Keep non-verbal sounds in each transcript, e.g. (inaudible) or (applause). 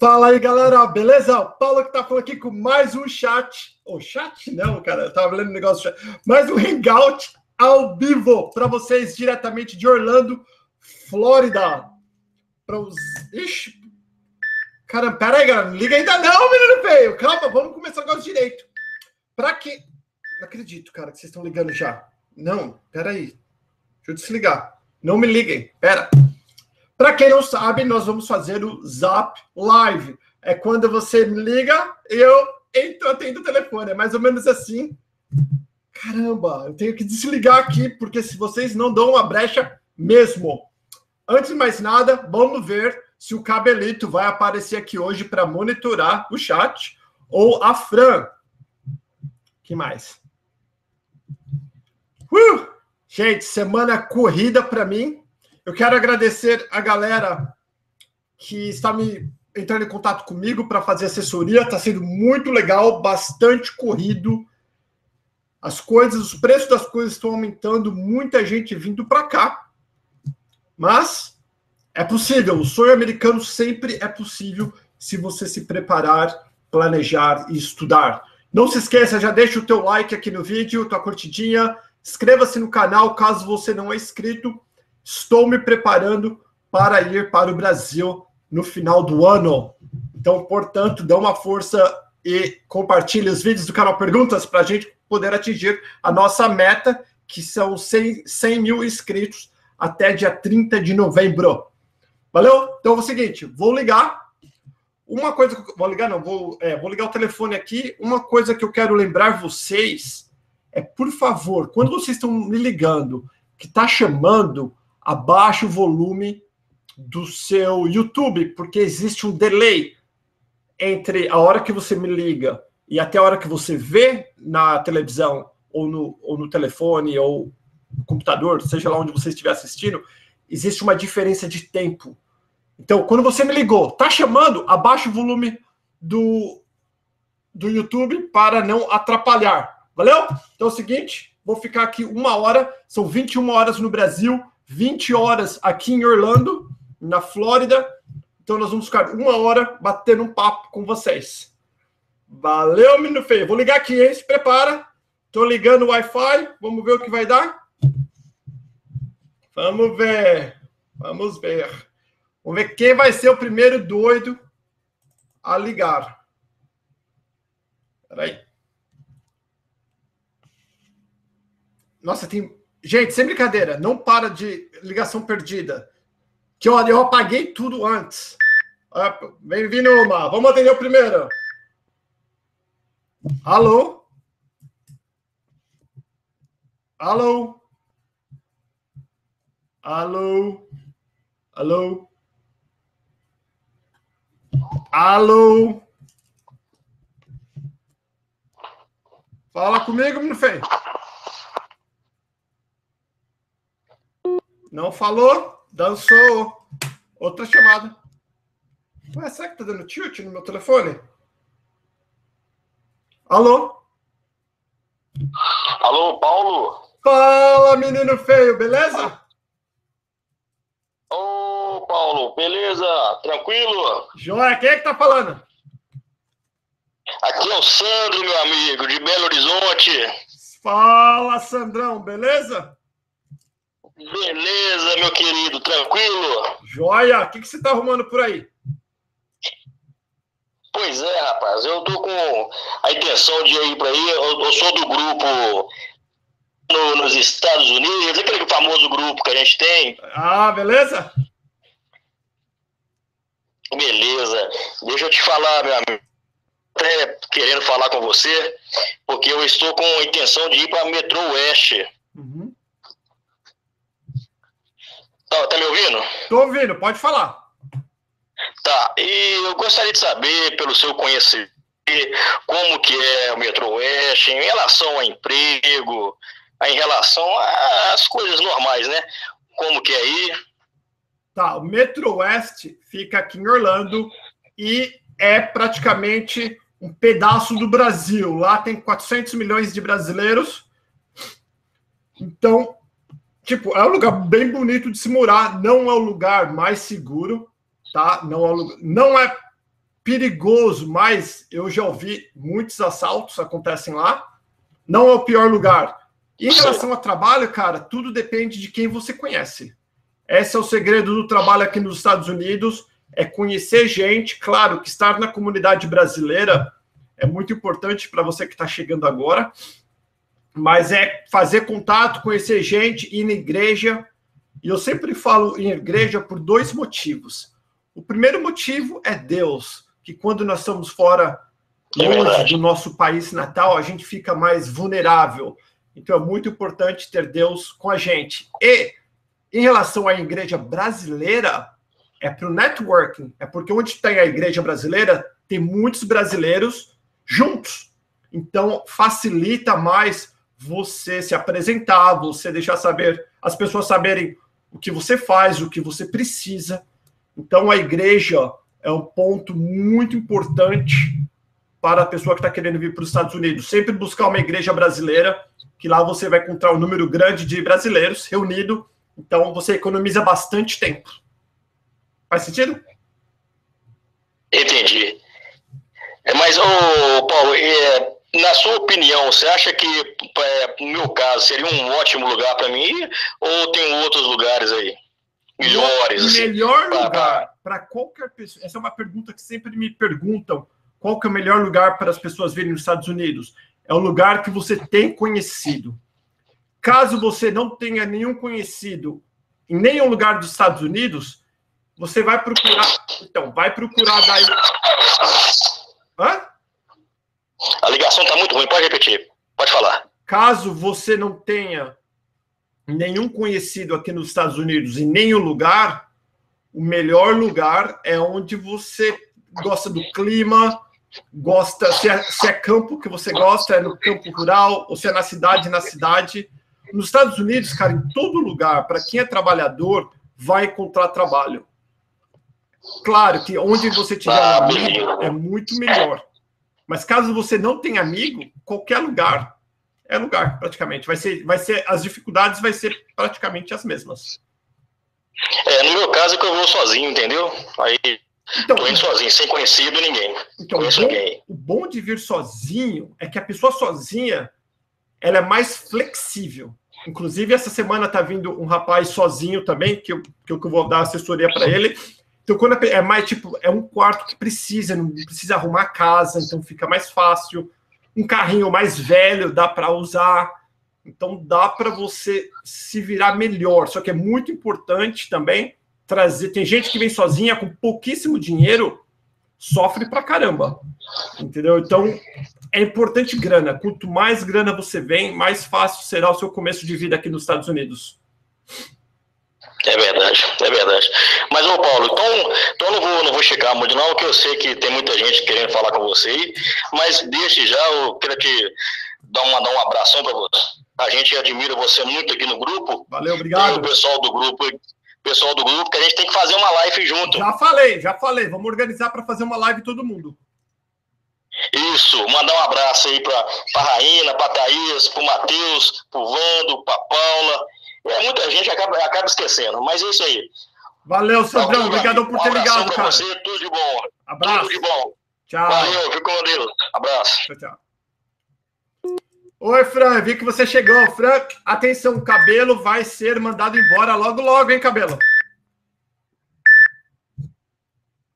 Fala aí, galera, beleza? O Paulo que tá falando aqui com mais um chat. Ou oh, chat? Não, cara, eu tava lendo um negócio. Mais um hangout ao vivo para vocês diretamente de Orlando, Flórida. Para os. Ixi. Cara, pera aí, galera. Não liga ainda não, menino feio. Calma, vamos começar negócio direito. Para que. Não acredito, cara, que vocês estão ligando já. Não, pera aí. Deixa eu desligar. Não me liguem. Pera. Para quem não sabe, nós vamos fazer o Zap Live. É quando você me liga eu entro, atendo o telefone. É mais ou menos assim. Caramba, eu tenho que desligar aqui, porque se vocês não dão uma brecha mesmo. Antes de mais nada, vamos ver se o Cabelito vai aparecer aqui hoje para monitorar o chat ou a Fran. que mais? Uh! Gente, semana corrida para mim. Eu quero agradecer a galera que está me entrando em contato comigo para fazer assessoria. Está sendo muito legal, bastante corrido. As coisas, os preços das coisas estão aumentando, muita gente vindo para cá. Mas é possível. O sonho americano sempre é possível se você se preparar, planejar e estudar. Não se esqueça, já deixa o teu like aqui no vídeo, tua curtidinha, inscreva-se no canal caso você não é inscrito Estou me preparando para ir para o Brasil no final do ano. Então, portanto, dê uma força e compartilhe os vídeos do canal Perguntas para a gente poder atingir a nossa meta, que são 100, 100 mil inscritos até dia 30 de novembro. Valeu? Então é o seguinte, vou ligar. Uma coisa que vou ligar, não, vou, é, vou ligar o telefone aqui. Uma coisa que eu quero lembrar vocês é, por favor, quando vocês estão me ligando, que está chamando, abaixe o volume do seu YouTube, porque existe um delay entre a hora que você me liga e até a hora que você vê na televisão ou no, ou no telefone ou no computador, seja lá onde você estiver assistindo, existe uma diferença de tempo. Então, quando você me ligou, tá chamando, abaixe o volume do, do YouTube para não atrapalhar. Valeu? Então é o seguinte, vou ficar aqui uma hora, são 21 horas no Brasil, 20 horas aqui em Orlando, na Flórida. Então nós vamos ficar uma hora batendo um papo com vocês. Valeu, menino feio. Vou ligar aqui, hein? Se prepara. Tô ligando o Wi-Fi. Vamos ver o que vai dar. Vamos ver. Vamos ver. Vamos ver quem vai ser o primeiro doido a ligar. Peraí. Nossa, tem Gente, sem brincadeira, não para de ligação perdida. Que olha, eu apaguei tudo antes. Bem-vindo, uma. Vamos atender o primeiro. Alô? Alô? Alô? Alô? Alô? Fala comigo, meu filho. Não falou, dançou. Outra chamada. Ué, será que tá dando tilt no meu telefone? Alô? Alô, Paulo? Fala, menino feio, beleza? Ô, Paulo, beleza? Tranquilo? Joia, quem é que tá falando? Aqui é o Sandro, meu amigo, de Belo Horizonte. Fala, Sandrão, beleza? Beleza, meu querido, tranquilo? Joia! O que, que você tá arrumando por aí? Pois é, rapaz, eu tô com a intenção de ir para aí. Eu, eu, sou do grupo no, nos Estados Unidos, aquele famoso grupo que a gente tem. Ah, beleza? Beleza. Deixa eu te falar, meu amigo. Até querendo falar com você, porque eu estou com a intenção de ir para Metro Oeste. Uhum. Tá, tá me ouvindo? Tô ouvindo, pode falar. Tá, e eu gostaria de saber, pelo seu conhecimento, como que é o Metro Oeste em relação ao emprego, em relação às coisas normais, né? Como que é aí? Tá, o Metro Oeste fica aqui em Orlando e é praticamente um pedaço do Brasil. Lá tem 400 milhões de brasileiros. Então, Tipo, é um lugar bem bonito de se morar, não é o lugar mais seguro, tá? Não é, não é perigoso, mas eu já ouvi muitos assaltos acontecem lá. Não é o pior lugar. Em relação ao trabalho, cara, tudo depende de quem você conhece. Esse é o segredo do trabalho aqui nos Estados Unidos, é conhecer gente. Claro que estar na comunidade brasileira é muito importante para você que está chegando agora, mas é fazer contato, conhecer gente, ir na igreja. E eu sempre falo em igreja por dois motivos. O primeiro motivo é Deus, que quando nós estamos fora, é longe do nosso país natal, a gente fica mais vulnerável. Então é muito importante ter Deus com a gente. E em relação à igreja brasileira, é para o networking, é porque onde tem a igreja brasileira, tem muitos brasileiros juntos. Então facilita mais você se apresentar, você deixar saber, as pessoas saberem o que você faz, o que você precisa. Então, a igreja é um ponto muito importante para a pessoa que está querendo vir para os Estados Unidos. Sempre buscar uma igreja brasileira, que lá você vai encontrar um número grande de brasileiros reunido. Então, você economiza bastante tempo. Faz sentido? Entendi. É, mas, ô, Paulo, é, na sua opinião, você acha que, é, no meu caso, seria um ótimo lugar para mim ir, ou tem outros lugares aí? Melhores, assim, Melhor lugar para qualquer pessoa. Essa é uma pergunta que sempre me perguntam. Qual que é o melhor lugar para as pessoas virem nos Estados Unidos? É o lugar que você tem conhecido. Caso você não tenha nenhum conhecido em nenhum lugar dos Estados Unidos, você vai procurar. Então, vai procurar daí. Hã? A ligação está muito ruim, pode repetir. Pode falar. Caso você não tenha nenhum conhecido aqui nos Estados Unidos em nenhum lugar, o melhor lugar é onde você gosta do clima, gosta, se é, se é campo que você gosta, é no campo rural, ou se é na cidade, na cidade. Nos Estados Unidos, cara, em todo lugar, para quem é trabalhador, vai encontrar trabalho. Claro que onde você tiver um amigo é muito melhor. Mas caso você não tenha amigo, qualquer lugar é lugar, praticamente. Vai ser, vai ser, as dificuldades vai ser praticamente as mesmas. É, no meu caso é que eu vou sozinho, entendeu? Aí então, tô indo sozinho, sem conhecido ninguém. Então, Conheço o bom, ninguém. o bom de vir sozinho é que a pessoa sozinha ela é mais flexível. Inclusive, essa semana tá vindo um rapaz sozinho também, que eu, que eu vou dar assessoria para ele. Então, quando é mais tipo, é um quarto que precisa, não precisa arrumar casa, então fica mais fácil. Um carrinho mais velho dá para usar, então dá para você se virar melhor. Só que é muito importante também trazer. Tem gente que vem sozinha com pouquíssimo dinheiro, sofre pra caramba, entendeu? Então é importante grana. Quanto mais grana você vem, mais fácil será o seu começo de vida aqui nos Estados Unidos. É verdade, é verdade. Mas, ô Paulo, então, então não, vou, não vou chegar muito não, porque eu sei que tem muita gente querendo falar com você, mas desde já eu quero te dar, uma, dar um abração para você. A gente admira você muito aqui no grupo. Valeu, obrigado. Tem o pessoal do grupo, pessoal do grupo, que a gente tem que fazer uma live junto. Já falei, já falei. Vamos organizar para fazer uma live todo mundo. Isso, mandar um abraço aí para a Raína, para a Thaís, para o Matheus, para o Vando, para a Paula é, muita gente acaba, acaba esquecendo, mas é isso aí. Valeu, Sandrão. Obrigado por ter ligado, cara. você, tudo de bom. Abraço. Tudo de bom. Tchau. Valeu, fico com Deus. Abraço. Tchau, tchau. Oi, Fran, vi que você chegou. Fran, atenção, o cabelo vai ser mandado embora logo, logo, hein, cabelo?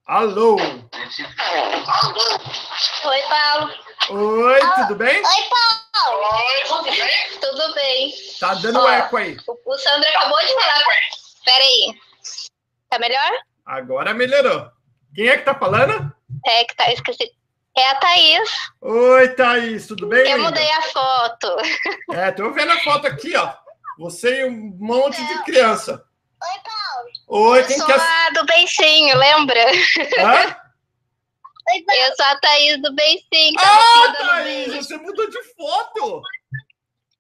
Alô? Oi, Paulo. Oi, tudo bem? Oi, Paulo. Oi, tudo bem? Tudo bem. Tá dando Ó, eco aí. O, Sandro acabou de falar. Pera aí. Tá melhor? Agora melhorou. Quem é que tá falando? É que tá, esqueci. É a Thaís. Oi, Thaís, tudo bem? Eu mudei a foto. É, tô vendo a foto aqui, ó. Você e um monte de criança. Oi, Paulo. Oi, eu quem sou quer... a do Beicinho, lembra? Hã? Eu sou a Thaís do Beicinho. Ah, Thaís, você mudou de foto.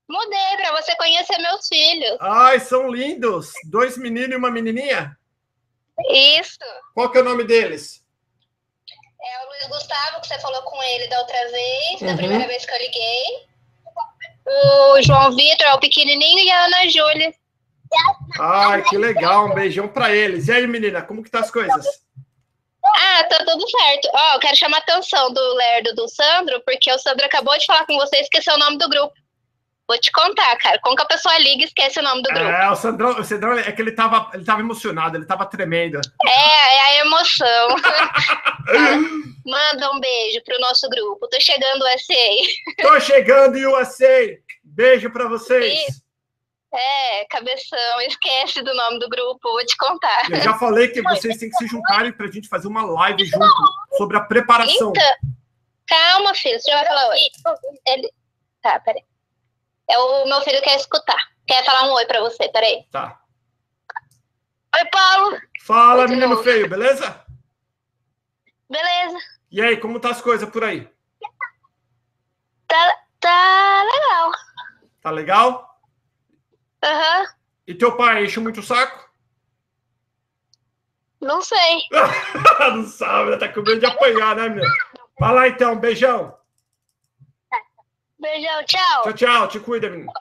Mudei para você conhecer meus filhos. Ai, são lindos. Dois meninos e uma menininha? Isso. Qual que é o nome deles? É o Luiz Gustavo, que você falou com ele da outra vez, uhum. da primeira vez que eu liguei. O João Vitor é o pequenininho e a Ana Júlia. Ai, que legal. Um beijão para eles. E aí, menina, como que tá as coisas? Ah, tá tudo certo. Ó, eu quero chamar a atenção do Lerdo do Sandro, porque o Sandro acabou de falar com você e esqueceu o nome do grupo. Vou te contar, cara. Como que a pessoa liga e esquece o nome do grupo? É, o Sandrão, o Sandrão é que ele tava, ele tava emocionado, ele tava tremendo. É, é a emoção. (laughs) Manda um beijo pro nosso grupo. Tô chegando, USA. Tô chegando, USA. Beijo pra vocês. É, cabeção, esquece do nome do grupo, vou te contar. Eu já falei que vocês têm que se juntarem pra gente fazer uma live junto sobre a preparação. Então, calma, filho, você já vai falar oi. Ele... Tá, peraí. É o meu filho quer escutar. Quer falar um oi pra você, peraí. Tá. Oi, Paulo. Fala, menino feio, beleza? Beleza. E aí, como tá as coisas por aí? Tá, tá legal. Tá legal? Aham. Uhum. E teu pai enche muito o saco? Não sei. (laughs) não sabe, tá com medo de apanhar, né, menina? Vai lá então, beijão. Beijão, tchau. Tchau, tchau. Te cuida, menina.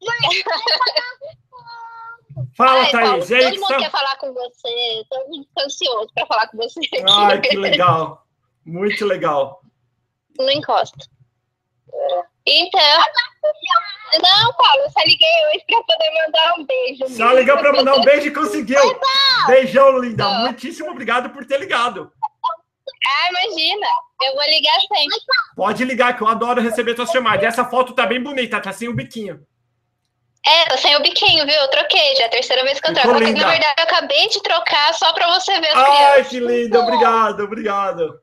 (laughs) Fala, Ai, Thaís. Paulo, todo mundo quer falar com você. Todo mundo ansioso para falar com você. Aqui. Ai, que legal. Muito legal. Não encosta. Então. Não, Paulo, eu só liguei hoje para poder mandar um beijo. Só ligou para mandar um beijo e conseguiu. Beijão, linda. Muitíssimo obrigado por ter ligado. Ah, imagina. Eu vou ligar sempre. Pode ligar, que eu adoro receber suas chamadas. Essa foto tá bem bonita, tá sem o biquinho. É, tô sem o biquinho, viu? Eu troquei, já é a terceira vez que eu troco. Na verdade, eu acabei de trocar só pra você ver as Ai, crianças. que lindo. Obrigado, obrigado.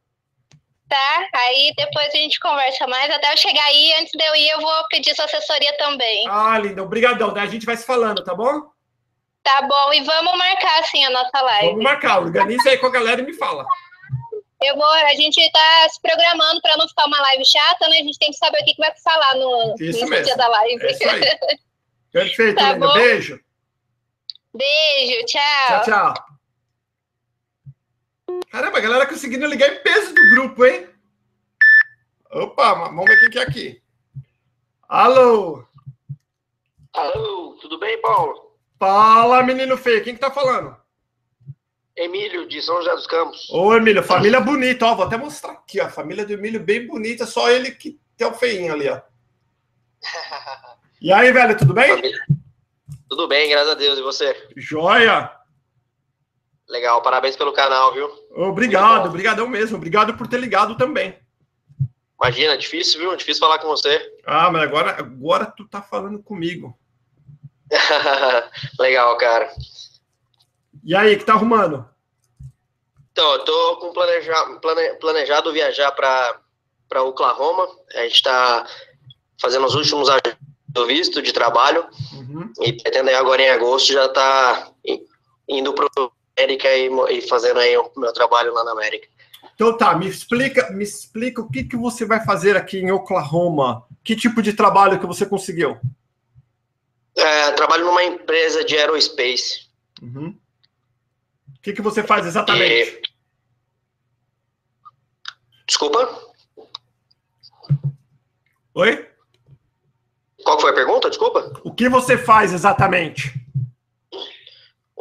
Tá, aí depois a gente conversa mais. Até eu chegar aí, antes de eu ir, eu vou pedir sua assessoria também. Ah, linda. Obrigadão. A gente vai se falando, tá bom? Tá bom. E vamos marcar, assim, a nossa live. Vamos marcar. Organiza aí com a galera e me fala. Eu vou, a gente está se programando para não ficar uma live chata, né? A gente tem que saber o que, que vai falar no, isso no dia da live. É isso aí. (laughs) Perfeito, tá Linda. Beijo. Beijo, tchau. Tchau, tchau. Caramba, a galera conseguindo ligar em peso do grupo, hein? Opa, vamos ver quem que é aqui. Alô? Alô, tudo bem, Paulo? Fala, menino feio. Quem que tá falando? Emílio, de São José dos Campos. Ô, Emílio, família bonita, ó. Vou até mostrar aqui, ó. Família do Emílio bem bonita, só ele que tem o feinho ali, ó. (laughs) E aí, velho, tudo bem? Família. Tudo bem, graças a Deus. E você? Joia! Legal, parabéns pelo canal, viu? Obrigado, obrigadão mesmo. Obrigado por ter ligado também. Imagina, difícil, viu? Difícil falar com você. (laughs) Ah, mas agora, agora tu tá falando comigo. (laughs) Legal, cara. E aí, que tá arrumando? Então, eu tô com planejado, plane, planejado viajar para Oklahoma. A gente está fazendo os últimos do visto de trabalho uhum. e pretendo agora em agosto já tá indo para América e, e, fazendo aí o meu trabalho lá na América. Então tá, me explica, me explica o que, que você vai fazer aqui em Oklahoma. Que tipo de trabalho que você conseguiu? É, trabalho numa empresa de aerospace. Uhum que, que você faz exatamente? Desculpa? Oi? Qual foi a pergunta? Desculpa. O que você faz exatamente?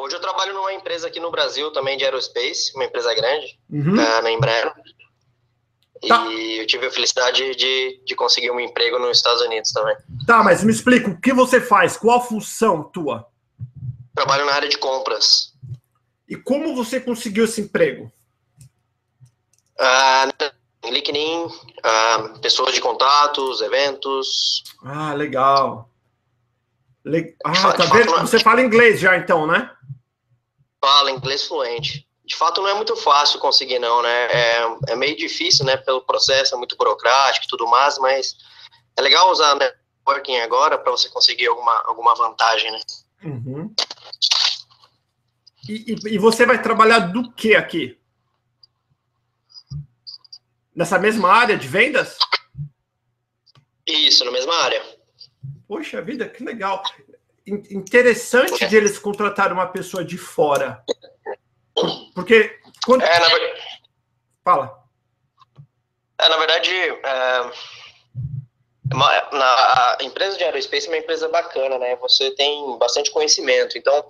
Hoje eu trabalho numa empresa aqui no Brasil também de aerospace, uma empresa grande, uhum. uh, na Embraer. Tá. E eu tive a felicidade de, de conseguir um emprego nos Estados Unidos também. Tá, mas me explica, o que você faz? Qual a função tua? Trabalho na área de compras. E como você conseguiu esse emprego? Uh, LinkedIn, uh, pessoas de contatos, eventos. Ah, legal. Le... Ah, tá vendo? Você fala inglês já então, né? Fala inglês fluente. De fato, não é muito fácil conseguir, não, né? É, é meio difícil, né? Pelo processo, é muito burocrático e tudo mais, mas é legal usar networking agora para você conseguir alguma, alguma vantagem, né? Uhum. E, e, você vai trabalhar do que aqui? Nessa mesma área de vendas? Isso, na mesma área. Poxa vida, que legal. Interessante de eles contratar uma pessoa de fora. Porque. Quando... É, na... Fala. É, na verdade, é... na, a empresa de aerospace é uma empresa bacana, né? Você tem bastante conhecimento. Então,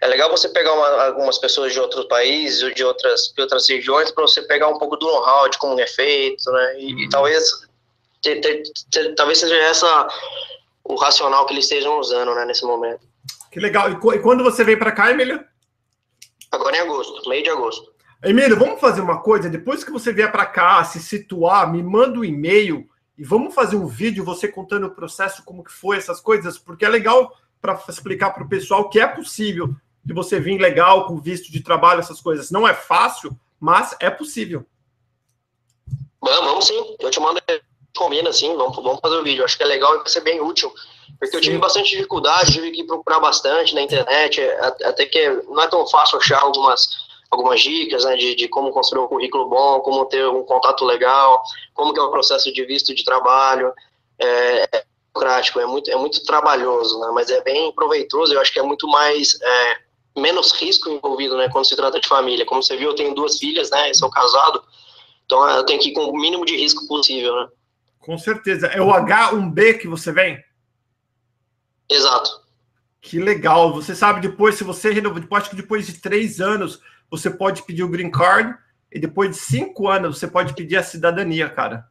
é legal você pegar uma, algumas pessoas de outros países ou de outras, de outras regiões para você pegar um pouco do know-how de como é feito, né? E, uhum. e talvez ter, ter, ter, talvez seja essa o racional que eles estejam usando, né, nesse momento. Que legal. E, quando você vem para cá, Emílio? Agora em agosto, meio de agosto. Emílio, vamos fazer uma coisa. Depois que você vier para cá, se situar, me manda um e-mail e vamos fazer um vídeo você contando o processo, como que foi essas coisas, porque é legal para explicar para o pessoal que é possível de você vir legal com visto de trabalho, essas coisas. Não é fácil, mas é possível. Vamos, vamos sim. Eu te mando, combina sim, vamos, vamos fazer o vídeo. Acho que é legal e vai ser bem útil. Porque eu tive bastante dificuldade, tive que procurar bastante na internet, até que não é tão fácil achar algumas, algumas dicas né, de, de como construir um currículo bom, como ter um contato legal, como que é o processo de visto de trabalho. É, é prático, é muito, é muito trabalhoso, né, mas é bem proveitoso, eu acho que é muito mais... É, menos risco envolvido, né, quando se trata de família. Como você viu, eu tenho duas filhas, né, sou casado, então eu tenho que ir com o mínimo de risco possível, né. Com certeza. É o H1B que você vem? Exato. Que legal. Você sabe depois, se você renova, depois, acho que depois de três anos, você pode pedir o green card, e depois de cinco anos, você pode pedir a cidadania, cara.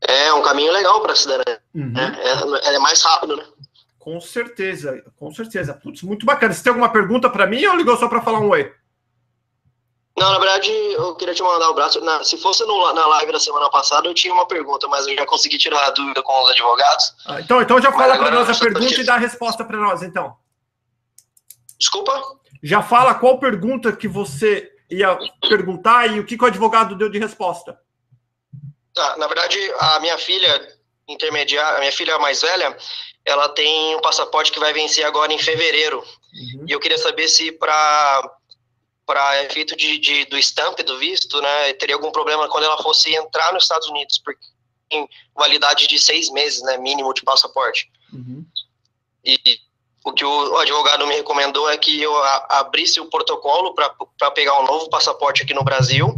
É um caminho legal para a cidadania. Uhum. É, é, é mais rápido, né? Com certeza, com certeza. Putz, muito bacana. Você tem alguma pergunta para mim ou ligou só para falar um oi? Não, na verdade, eu queria te mandar um braço. Na, se fosse no, na live da semana passada, eu tinha uma pergunta, mas eu já consegui tirar a dúvida com os advogados. Ah, então, então já fala para nós a pergunta e dá a resposta para nós, então. Desculpa? Já fala qual pergunta que você ia perguntar e o que, que o advogado deu de resposta. Tá, na verdade, a minha filha intermediária, a minha filha mais velha, ela tem um passaporte que vai vencer agora em fevereiro. Uhum. E eu queria saber se para para efeito de, de, do stamp do visto, né, teria algum problema quando ela fosse entrar nos Estados Unidos, porque tem validade de seis meses, né, mínimo de passaporte. Uhum. E o que o advogado me recomendou é que eu abrisse o protocolo para pegar um novo passaporte aqui no Brasil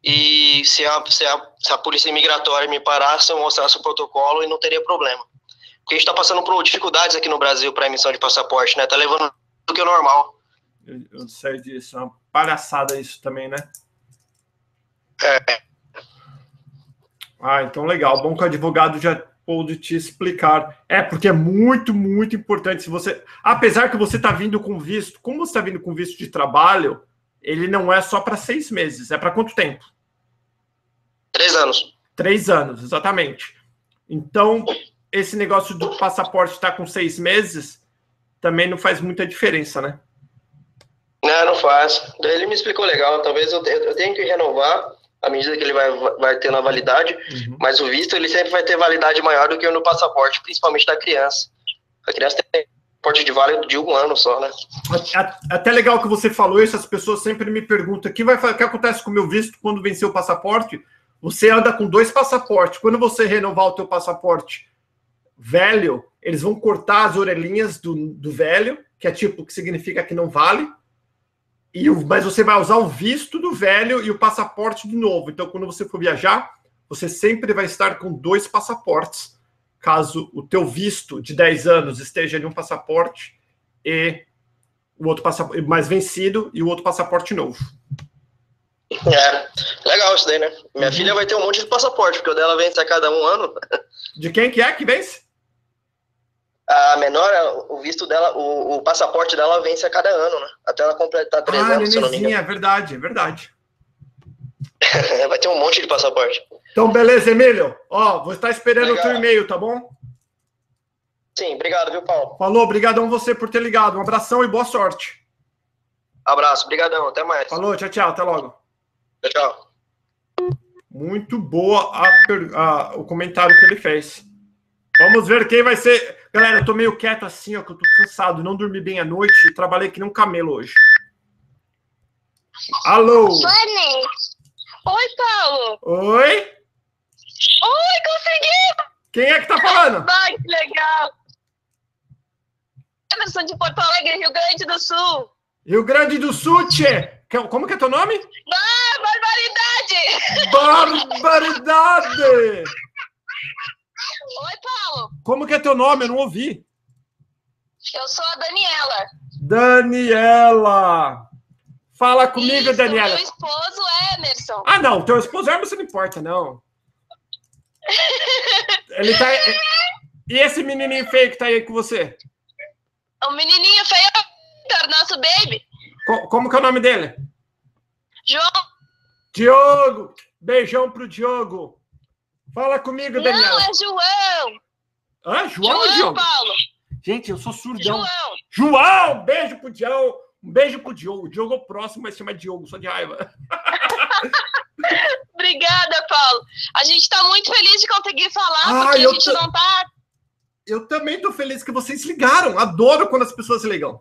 e se a, se a, se a polícia imigratória me parasse, eu mostrasse o protocolo e não teria problema. Porque a gente está passando por dificuldades aqui no Brasil para emissão de passaporte, né? Tá levando do que o normal. Eu, sei disso, é uma palhaçada isso também, né? É. Ah, então legal. Bom que o advogado já pôde te explicar. É, porque é muito, muito importante. Se você. Apesar que você está vindo com visto, como você está vindo com visto de trabalho, ele não é só para seis meses. É para quanto tempo? Três anos. Três anos, exatamente. Então, esse negócio do passaporte estar tá com seis meses também não faz muita diferença, né? Não, não faz. Ele me explicou legal. Talvez eu, eu tenha que renovar à medida que ele vai, vai ter na validade, uhum. mas o visto ele sempre vai ter validade maior do que no passaporte, principalmente da criança. A criança tem porte de válido de um ano só, né? Até legal que você falou isso, as pessoas sempre me perguntam: o que, vai, o que acontece com o meu visto quando vencer o passaporte? Você anda com dois passaportes. Quando você renovar o teu passaporte velho, eles vão cortar as orelhinhas do, do velho, que é tipo, que significa que não vale. E o, mas você vai usar o visto do velho e o passaporte do novo. Então, quando você for viajar, você sempre vai estar com dois passaportes. Caso o teu visto de 10 anos esteja em um passaporte e o outro passaporte mais vencido e o outro passaporte novo. É, legal isso daí, né? Minha uhum. filha vai ter um monte de passaporte, porque o dela vence a cada um ano. (laughs) De quem que é que vence? A menor, o visto dela, o, o, passaporte dela vence a cada ano, né? Até ela completar três ah, anos, se não me engano. é verdade, é verdade. (laughs) Vai ter um monte de passaporte. Então, beleza, Emílio. Ó, vou estar esperando Legal. o teu e-mail, tá bom? Sim, obrigado, viu, Paulo? Falou, obrigadão você por ter ligado. Um abração e boa sorte. Abraço, obrigadão, até mais. Falou, tchau, tchau, até logo. Tchau, tchau. Muito boa a, a, o comentário que ele fez. Vamos ver quem vai ser. Galera, eu tô meio quieto assim, ó, que eu tô cansado, não dormi bem à noite e trabalhei que nem um camelo hoje. Alô? Oi, Paulo. Oi? Oi, consegui! Quem é que tá falando? (laughs) Ai, que legal! Emerson de Porto Alegre, Rio Grande do Sul. Rio Grande do Sul, tchê! Como que é teu nome? Ah, barbaridade! Barbaridade! Como que é teu nome? Eu não ouvi. Eu sou a Daniela. Daniela! Fala comigo, Isso, Daniela. Meu esposo é Emerson. Ah, não, teu esposo é Emerson não importa, não. Ele tá. E esse menininho feio que tá aí com você? O menininho feio é o nosso baby. Co como que é o nome dele? João. Diogo! Beijão pro Diogo. Fala comigo, Daniela. Não, é João. Ah, João, João Diogo? Paulo. Gente, eu sou surdão. João. João, beijo pro Diogo. Um beijo pro Diogo. O Diogo é o próximo, mas chama Diogo, só de raiva. (laughs) Obrigada, Paulo. A gente está muito feliz de conseguir falar, ah, porque a gente não tá. Eu também tô feliz que vocês ligaram. Adoro quando as pessoas ligam.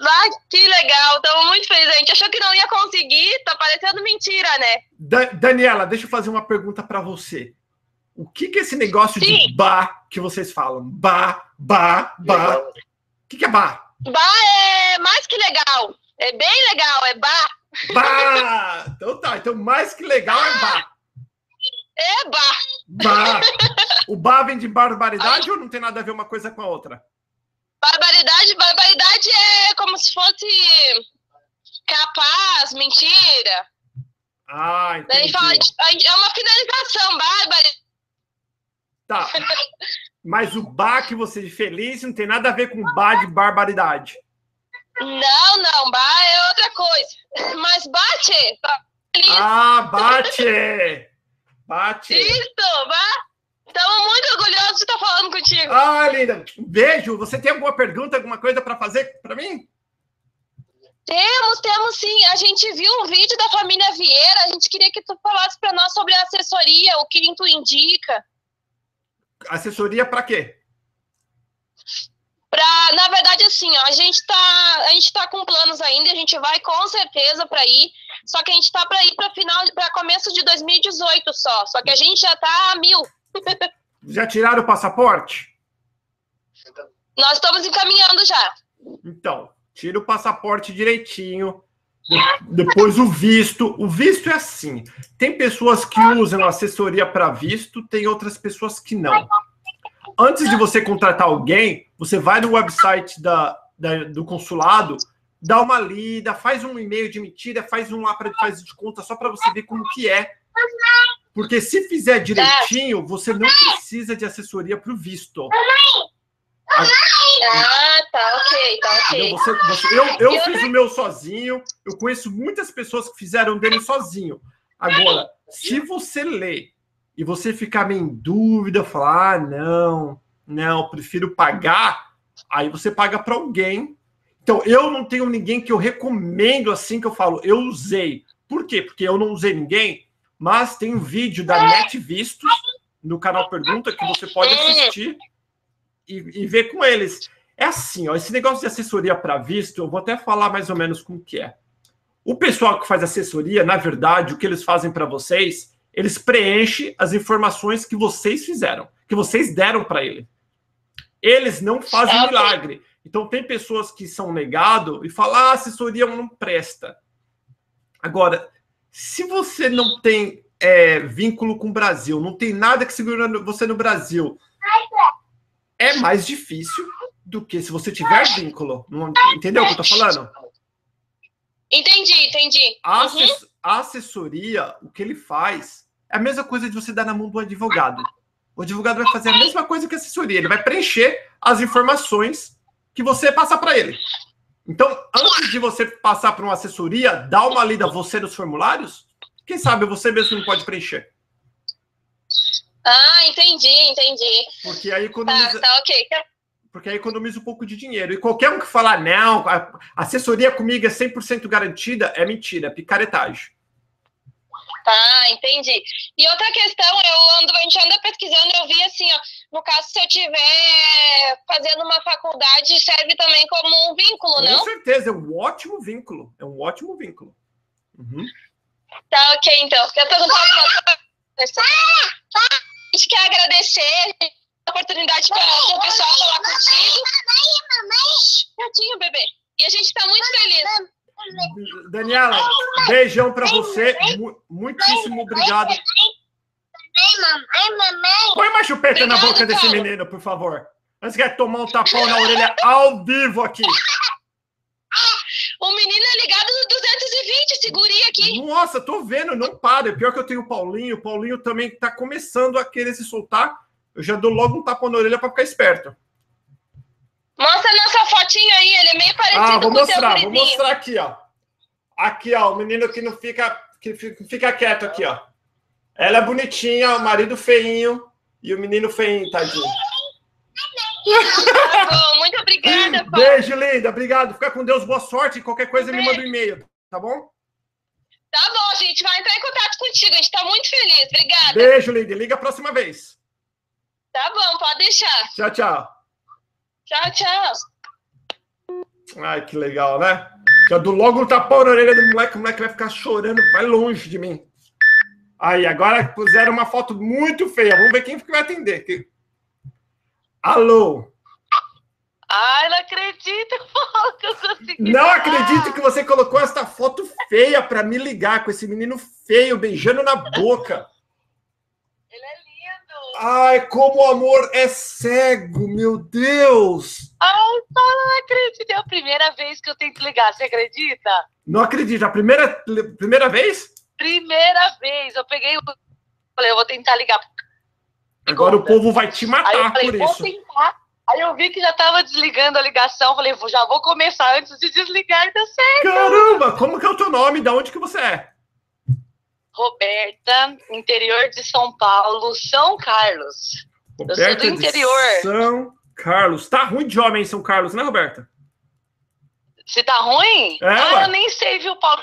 Ah, que legal. Estamos muito felizes. A gente achou que não ia conseguir. Tá parecendo mentira, né? Da Daniela, deixa eu fazer uma pergunta para você. O que, que é esse negócio Sim. de bar que vocês falam? Bar, bar, bar. O que, que é bar? Bar é mais que legal. É bem legal, é bar. Bar! Então tá, então mais que legal é bar. É bar. Bar. O bar vem de barbaridade Aí... ou não tem nada a ver uma coisa com a outra? Barbaridade, barbaridade é como se fosse capaz, mentira. Ah, entendi. Fala, é uma finalização, barbaridade. Tá. Mas o bar que você é feliz não tem nada a ver com bar de barbaridade. Não, não, bar é outra coisa. Mas bate. Ah, bate! Bate! Isso, bar. Estamos muito orgulhosos de estar falando contigo. Ah, linda. Beijo. Você tem alguma pergunta, alguma coisa para fazer para mim? Temos, temos sim. A gente viu um vídeo da família Vieira. A gente queria que tu falasse para nós sobre a assessoria, o que tu indica. Assessoria para quê? Pra, na verdade, assim, ó, a gente está a gente tá com planos ainda, a gente vai com certeza para ir, só que a gente está para ir para final, para começo de 2018 só, só que a gente já está a mil. Já tiraram o passaporte? Nós estamos encaminhando já. Então, tira o passaporte direitinho, depois o visto. O visto é assim: tem pessoas que usam assessoria para visto, tem outras pessoas que não. Antes de você contratar alguém, você vai no website da, da do consulado, dá uma lida, faz um e-mail de mentira, faz um lá para faz de conta só para você ver como que é. Porque se fizer direitinho, você não precisa de assessoria para o visto. Ah, tá ok, tá ok. Você, você, eu eu fiz o meu sozinho, eu conheço muitas pessoas que fizeram dele sozinho. Agora, se você ler e você ficar meio em dúvida, falar, ah, não, não, prefiro pagar, aí você paga para alguém. Então, eu não tenho ninguém que eu recomendo assim que eu falo, eu usei. Por quê? Porque eu não usei ninguém, mas tem um vídeo da Net Vistos no canal Pergunta que você pode assistir e, e ver com eles. É assim, ó, esse negócio de assessoria para visto, eu vou até falar mais ou menos como que é. O pessoal que faz assessoria, na verdade, o que eles fazem para vocês, eles preenchem as informações que vocês fizeram, que vocês deram para ele. Eles não fazem milagre. Então tem pessoas que são negado e falam, ah, assessoria não presta. Agora, se você não tem é, vínculo com o Brasil, não tem nada que segura você no Brasil, é mais difícil do que se você tiver vínculo. entendeu o que eu tô falando? Entendi, entendi. A, uhum. a assessoria, o que ele faz, é a mesma coisa de você dar na mão do advogado. O advogado vai fazer a mesma coisa que a assessoria. Ele vai preencher as informações que você passa para ele. Então, antes de você passar para uma assessoria, dá uma lida você nos formulários. Quem sabe você mesmo não pode preencher. Ah, entendi, entendi. Porque aí economiza... Tá, tá ok. Porque aí economiza um pouco de dinheiro. E qualquer um que falar, não, a assessoria comigo é 100% garantida, é mentira, é picaretagem. Tá, entendi. E outra questão, eu ando, a gente anda pesquisando, eu vi assim, ó, no caso, se eu tiver fazendo uma faculdade, serve também como um vínculo, não? Com certeza, é um ótimo vínculo. É um ótimo vínculo. Uhum. Tá, ok, então. Quer perguntar alguma coisa? A gente quer agradecer a oportunidade para o pessoal falar contigo. Mamãe, mamãe. tinha bebê. E a gente está muito feliz. Daniela, beijão para você. Muitíssimo obrigado. Põe uma chupeta na boca desse menino, por favor. Mas quer tomar um tapão na orelha ao vivo aqui. O menino é ligado no 220, seguri aqui. Nossa, tô vendo, não para. É pior que eu tenho o Paulinho. O Paulinho também tá começando a querer se soltar. Eu já dou logo um tapão na orelha para ficar esperto. Mostra nossa fotinho aí, ele é meio parecido ah, vou com mostrar, o vou mostrar aqui, ó. Aqui, ó, o menino que não fica, que fica quieto aqui, ó. Ela é bonitinha, o marido feinho e o menino feinho, tadinho. Tá bom, muito obrigada, pai. Beijo, linda. Obrigado. Fica com Deus. Boa sorte. Qualquer coisa me manda um e-mail, tá bom? Tá bom, gente. Vai entrar em contato contigo. A gente tá muito feliz. Obrigada. Beijo, linda. Liga a próxima vez. Tá bom, pode deixar. Tchau, tchau. Tchau, tchau. Ai, que legal, né? Já dou logo um tapão na orelha do moleque. O moleque vai ficar chorando. Vai longe de mim. Aí, agora puseram uma foto muito feia. Vamos ver quem vai atender. Alô? Ai, não acredito (laughs) que eu consegui. Não acredito que você colocou essa foto feia para me ligar com esse menino feio beijando na boca. Ele é lindo. Ai, como o amor é cego, meu Deus. Ai, não acredito. É a primeira vez que eu tento ligar, você acredita? Não acredito. A primeira, primeira vez? Primeira vez. Eu peguei o. Falei, eu vou tentar ligar Agora o povo vai te matar aí eu falei, por isso. Tentar. Aí eu vi que já estava desligando a ligação, falei, já vou começar antes de desligar, deu certo. Caramba, como que é o teu nome? Da onde que você é? Roberta, interior de São Paulo, São Carlos. Roberta eu sou do interior. São Carlos. Tá ruim de homem em São Carlos, né, Roberta? Se tá ruim? É, ah, eu nem sei, viu, Paulo?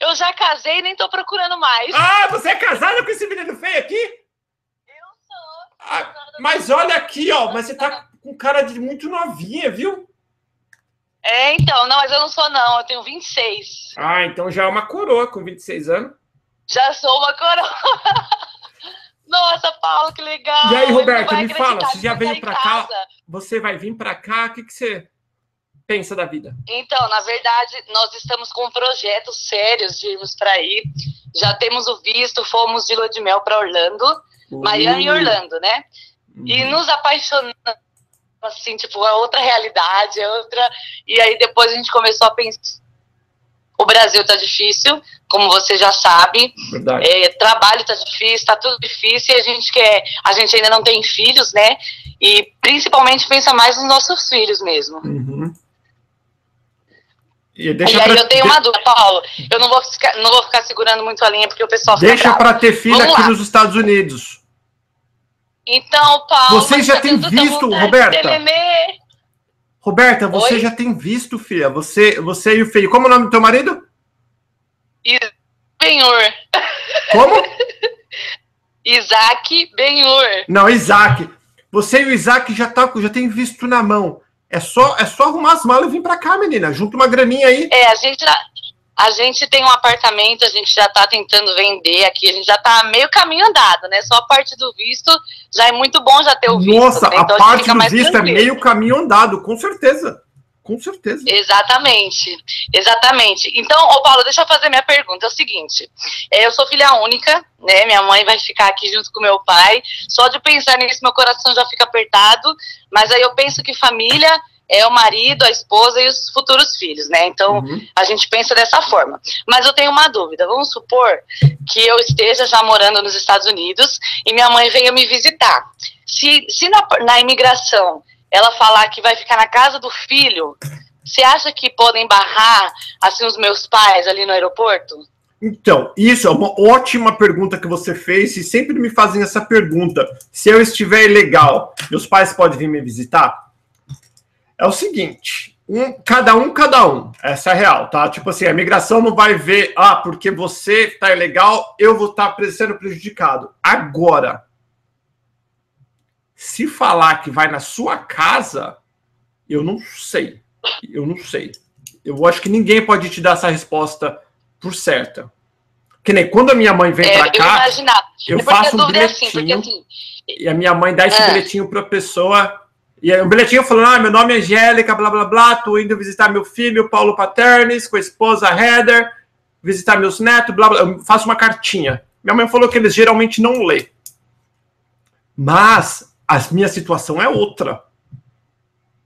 Eu já casei e nem tô procurando mais. Ah, você é casada com esse menino feio aqui? Ah, mas olha aqui, ó, mas você tá com cara de muito novinha, viu? É, então, não, mas eu não sou, não, eu tenho 26. Ah, então já é uma coroa com 26 anos. Já sou uma coroa. (laughs) Nossa, Paulo, que legal. E aí, Roberto, me fala, você já veio para cá? Você vai vir para cá? O que, que você pensa da vida? Então, na verdade, nós estamos com projetos sérios de irmos para aí. Já temos o visto, fomos de lua de mel para Orlando. Miami e Orlando, né? Uhum. E nos apaixonamos, assim, tipo, é outra realidade, é outra. E aí depois a gente começou a pensar. O Brasil tá difícil, como você já sabe. É, trabalho tá difícil, tá tudo difícil, e a gente quer. A gente ainda não tem filhos, né? E principalmente pensa mais nos nossos filhos mesmo. Uhum. E, e aí pra... eu tenho uma dúvida, Paulo. Eu não vou, ficar, não vou ficar segurando muito a linha porque o pessoal Deixa para ter filho Vamos aqui lá. nos Estados Unidos. Então, Paulo. Você já tem visto, Roberta? Roberta, você Oi? já tem visto, filha. Você, você e o filho. Como é o nome do teu marido? Benhur. Como? (laughs) Isaac Benhur. Não, Isaac. Você e o Isaac já, tá, já tem visto na mão. É só, é só arrumar as malas e vir para cá, menina. Junta uma graninha aí. É, a gente, a gente tem um apartamento, a gente já está tentando vender aqui, a gente já está meio caminho andado, né? Só a parte do visto já é muito bom já ter o visto. Nossa, né? então, a, a parte do visto é tranquilo. é meio caminho andado, com certeza. Com certeza. Exatamente, exatamente. Então, ô Paulo, deixa eu fazer minha pergunta. É o seguinte: é, eu sou filha única, né? Minha mãe vai ficar aqui junto com meu pai. Só de pensar nisso, meu coração já fica apertado. Mas aí eu penso que família é o marido, a esposa e os futuros filhos, né? Então uhum. a gente pensa dessa forma. Mas eu tenho uma dúvida. Vamos supor que eu esteja já morando nos Estados Unidos e minha mãe venha me visitar. Se, se na, na imigração ela falar que vai ficar na casa do filho, você acha que podem barrar assim os meus pais ali no aeroporto? Então, isso é uma ótima pergunta que você fez e sempre me fazem essa pergunta. Se eu estiver ilegal, meus pais podem vir me visitar? É o seguinte, um, cada um, cada um. Essa é a real, tá? Tipo assim, a migração não vai ver, ah, porque você tá ilegal, eu vou estar tá sendo prejudicado. Agora, se falar que vai na sua casa, eu não sei. Eu não sei. Eu acho que ninguém pode te dar essa resposta por certa. Que nem quando a minha mãe vem é, para cá, eu, eu faço um bilhetinho. É assim, assim, e a minha mãe dá esse é. bilhetinho para a pessoa. E aí, um bilhetinho falando: ah, meu nome é Angélica, blá blá blá, tô indo visitar meu filho, Paulo Paternes, com a esposa Heather, visitar meus netos, blá blá. Eu faço uma cartinha. Minha mãe falou que eles geralmente não lê. Mas a minha situação é outra.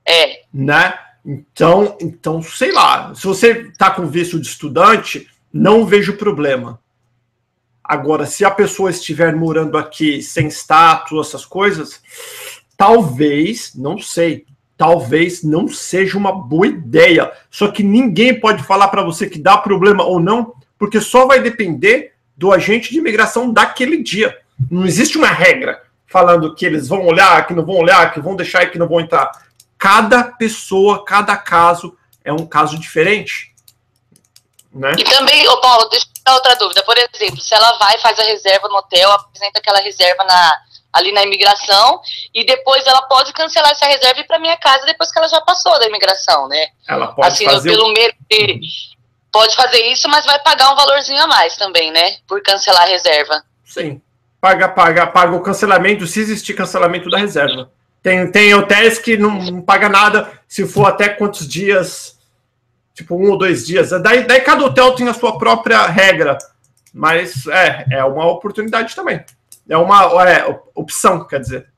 É. Né? Então, então, sei lá. Se você está com visto de estudante, não vejo problema. Agora, se a pessoa estiver morando aqui sem status, essas coisas, talvez, não sei, talvez não seja uma boa ideia. Só que ninguém pode falar para você que dá problema ou não, porque só vai depender do agente de imigração daquele dia. Não existe uma regra falando que eles vão olhar, que não vão olhar, que vão deixar e que não vão entrar. Cada pessoa, cada caso é um caso diferente. Né? E também, ô Paulo, deixa eu dar outra dúvida. Por exemplo, se ela vai, faz a reserva no hotel, apresenta aquela reserva na, ali na imigração, e depois ela pode cancelar essa reserva e ir para minha casa depois que ela já passou da imigração, né? Ela pode assim, fazer pelo meio pode fazer isso, mas vai pagar um valorzinho a mais também, né? Por cancelar a reserva. Sim. Paga, paga, paga o cancelamento, se existir cancelamento da reserva. Tem, tem hotéis que não, paga nada se for até quantos dias, tipo um ou dois dias. Daí, daí cada hotel tem a sua própria regra. Mas é, é uma oportunidade também. É uma é, opção, quer dizer.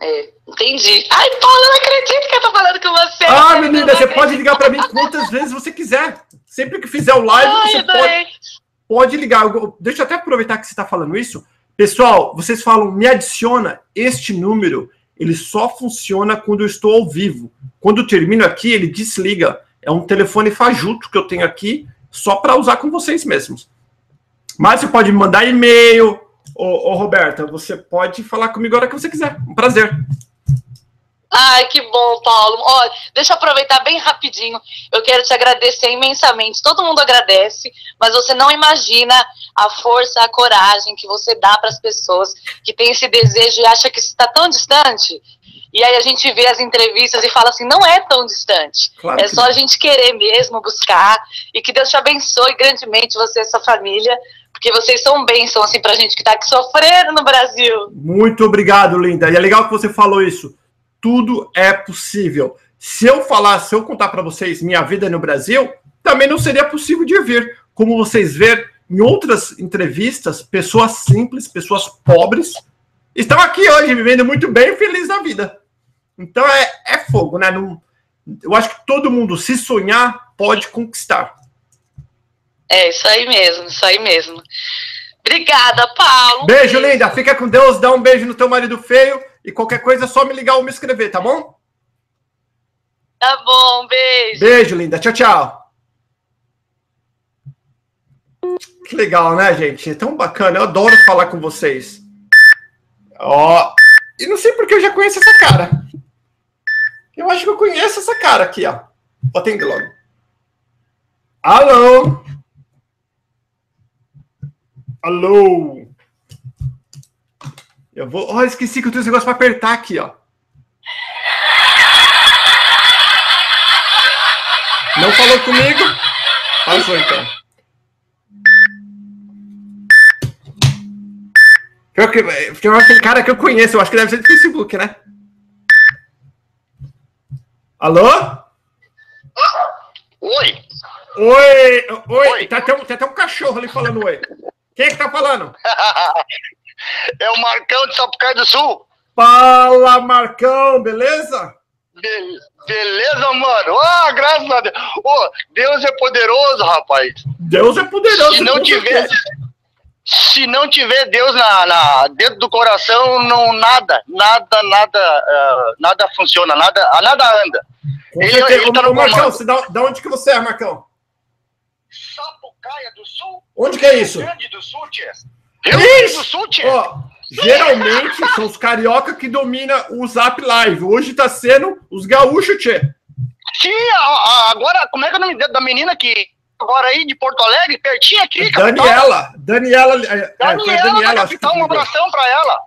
É, entendi. Ai, Paulo, eu não acredito que eu tô falando com você. Ah, menina, você pode ligar para mim quantas vezes você quiser. Sempre que fizer o live, Ai, você pode, pode ligar. Deixa eu até aproveitar que você está falando isso. Pessoal, vocês falam, me adiciona este número. Ele só funciona quando eu estou ao vivo. Quando eu termino aqui, ele desliga. É um telefone fajuto que eu tenho aqui, só para usar com vocês mesmos. Mas você pode me mandar e-mail. Ô, ô, Roberta, você pode falar comigo a hora que você quiser. Um prazer. Ai, que bom, Paulo. Olha, deixa eu aproveitar bem rapidinho. Eu quero te agradecer imensamente. Todo mundo agradece, mas você não imagina a força, a coragem que você dá para as pessoas que têm esse desejo e acha que isso está tão distante. E aí a gente vê as entrevistas e fala assim, não é tão distante. Claro é só a gente querer mesmo buscar e que Deus te abençoe grandemente você e sua família porque vocês são bênção, assim, pra gente que tá aqui sofrendo no Brasil. Muito obrigado, Linda. E é legal que você falou isso. Tudo é possível. Se eu falar, se eu contar para vocês minha vida no Brasil, também não seria possível de vir. Como vocês ver em outras entrevistas, pessoas simples, pessoas pobres, estão aqui hoje vivendo muito bem, feliz da vida. Então é, é fogo, né? Não, eu acho que todo mundo, se sonhar, pode conquistar. É, isso aí mesmo, isso aí mesmo. Obrigada, Paulo. Beijo, beijo, linda. Fica com Deus, dá um beijo no teu marido feio e qualquer coisa é só me ligar ou me escrever, tá bom? Tá bom, beijo. Beijo, linda. Tchau, tchau. Que legal, né, gente? É tão bacana. Eu adoro falar com vocês. Ó, e não sei porque eu já conheço essa cara. Eu acho que eu conheço essa cara aqui, ó. Vou atender logo. Alô? Alô? Eu vou. Ó, oh, esqueci que eu tenho esse negócio para apertar aqui, ó. Não falou comigo? Passou então. Pior que, pior que cara que eu conheço, eu acho que deve ser do Facebook, né? Alô? Oi. Oi, oi. oi. Tem, até um, tem até um cachorro ali falando oi. Quem é que tá falando? (laughs) é o Marcão de Sapucaí do Sul. Fala, Marcão, beleza? Be beleza, mano? Ah, graças a Deus. Oh, Deus é poderoso, rapaz. Deus é poderoso. Se não tiver, se não tiver Deus na, na, dentro do coração, não nada, nada, nada, uh, nada funciona, nada, nada anda. ele, ele tá no Marcão, você, da, da onde que você é, Marcão? Sapucaia do Sul. Onde que é isso? Rio Grande do Sul, tia. Do Sul, tia. Ó, geralmente (laughs) são os carioca que dominam o Zap Live. Hoje tá sendo os gaúchos, tia. Sim, agora, como é que é o nome da menina que agora aí de Porto Alegre, pertinho aqui, Daniela. Daniela. É, é Daniela, é, Daniela capital, um abração pra ela.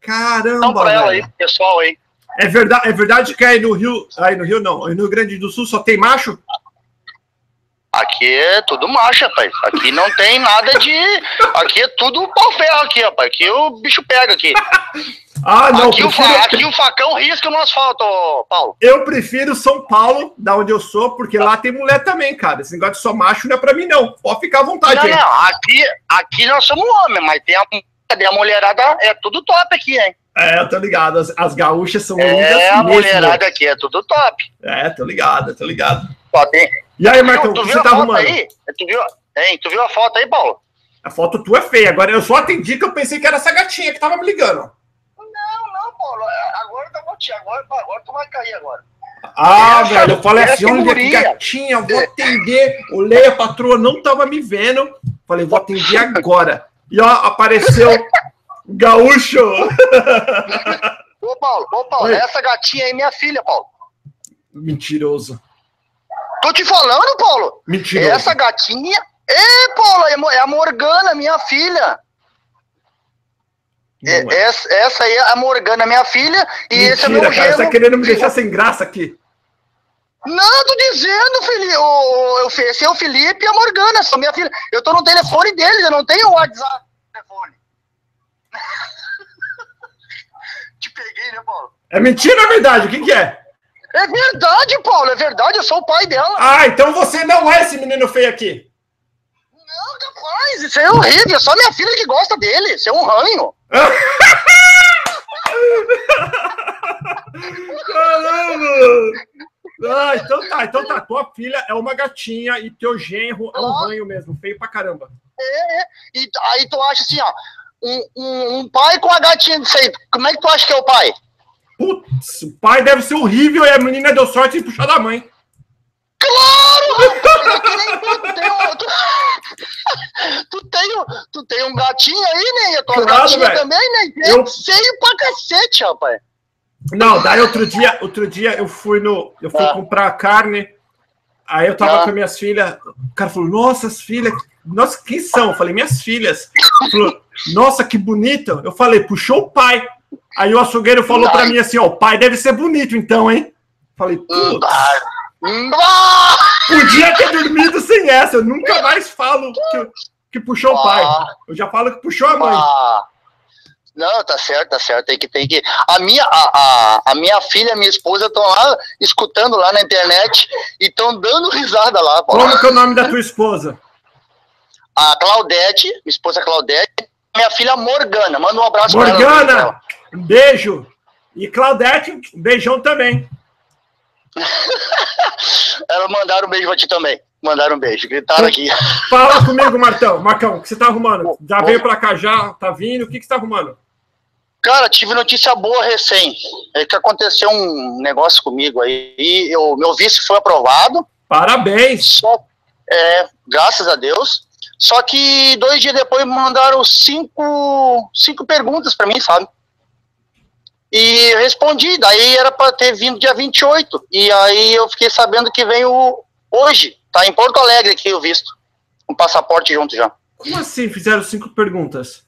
Caramba, pra ela aí, pessoal aí. É verdade, é verdade que aí no Rio, aí no Rio não, aí no Rio Grande do Sul só tem macho? Aqui é tudo macho, rapaz. Aqui não tem nada de. Aqui é tudo pau ferro aqui, rapaz. Aqui o bicho pega aqui. (laughs) Ah, não. Aqui, prefiro... o, aqui o facão risca no asfalto, Paulo. Eu prefiro São Paulo, da onde eu sou, porque lá tem mulher também, cara. Esse negócio de só macho não é pra mim, não. Pode ficar à vontade. Não, não. Aqui, aqui nós somos homens, mas tem a, a mulherada, é tudo top aqui, hein? É, eu tô ligado. As, as gaúchas são É, a mulherada aqui é tudo top. É, tô ligado, tô ligado. Tem- E aí, Marcão, o tu que viu você tá arrumando? aí? Tu viu, hein, tu viu a foto aí, Paulo? A foto tua é feia. Agora eu só atendi que eu pensei que era essa gatinha que tava me ligando. Não, não, Paulo. é, Agora eu vou te. Agora, agora tu vai cair agora. Ah, velho, eu falei assim, essa olha que gatinha, vou atender. Olhei, a patroa não tava me vendo. Falei, vou atender agora. E ó, apareceu (laughs) gaúcho. Ô, Paulo, ô, Paulo, Oi. essa gatinha aí é minha filha, Paulo. Mentiroso. Tô te falando, Paulo. Mentiroso. Essa gatinha. É, Paulo, é é a Morgana, minha filha. É, é. essa, essa aí é a Morgana, minha filha, e esse é Mentira, meu cara, você tá querendo me deixar sem graça aqui. Não, tô dizendo, Felipe. O, o, esse é o Felipe e a Morgana, são minha filha. Eu tô no telefone deles, eu não tenho o WhatsApp no telefone. (laughs) Te peguei, né, Paulo? É mentira ou é verdade? O que, que é? É verdade, Paulo, é verdade, eu sou o pai dela. Ah, então você não é esse menino feio aqui. Não, capaz, isso é horrível, é só minha filha que gosta dele, isso é um ranho. Caramba! Ah, então tá, então tá. Tua filha é uma gatinha e teu genro é um ranho mesmo, feio pra caramba. É, é. E aí tu acha assim, ó, um, um, um pai com a gatinha disso aí, como é que tu acha que é o pai? Putz, o pai deve ser horrível e a menina deu sorte de puxar da mãe. Claro, tu, tem um, tu, tu tem um, tu tem um gatinho aí, né? E a tua Claro, gatinha velho. também, né? É Eu- feio pra cacete, rapaz. Não, daí outro dia, outro dia eu fui no, eu fui Ah. comprar carne. Aí eu tava Ah. com minhas filhas. O cara falou: "Nossa, as filhas, nossa, quem são?" Eu falei: "Minhas filhas". Falou: "Nossa, que bonito". Eu falei: "Puxou o pai". Aí o açougueiro falou pra Ai. mim assim: "Ó, o pai deve ser bonito então, hein?" Falei: "Putz, ah, podia ter dormido sem essa. Eu nunca mais falo que, que puxou o pai. Ah. Eu já falo que puxou a mãe". ah. Não, tá certo, tá certo. Tem que, tem que. A minha, a, a, a minha filha e a minha esposa estão lá escutando lá na internet e estão dando risada lá, Paulo. Como que é o nome da tua esposa? A Claudete, minha esposa Claudete, minha filha Morgana. Manda um abraço pra ela. Morgana, um beijo. E Claudete, um beijão também. (laughs) Ela mandaram um beijo pra ti também. Mandaram um beijo. Gritaram aqui. (laughs) Fala comigo, Martão. Marcão, o que você tá arrumando? Já veio pra cá, já tá vindo? O que, que você tá arrumando? Cara, tive notícia boa recém. É que aconteceu um negócio comigo aí. E eu, meu visto foi aprovado. Parabéns. Só, é, graças a Deus. Só que dois dias depois mandaram cinco, cinco perguntas pra mim, sabe? E respondi. Daí era pra ter vindo dia 28. E aí eu fiquei sabendo que veio hoje. Tá em Porto Alegre aqui o visto. Um passaporte junto já. Como assim fizeram cinco perguntas?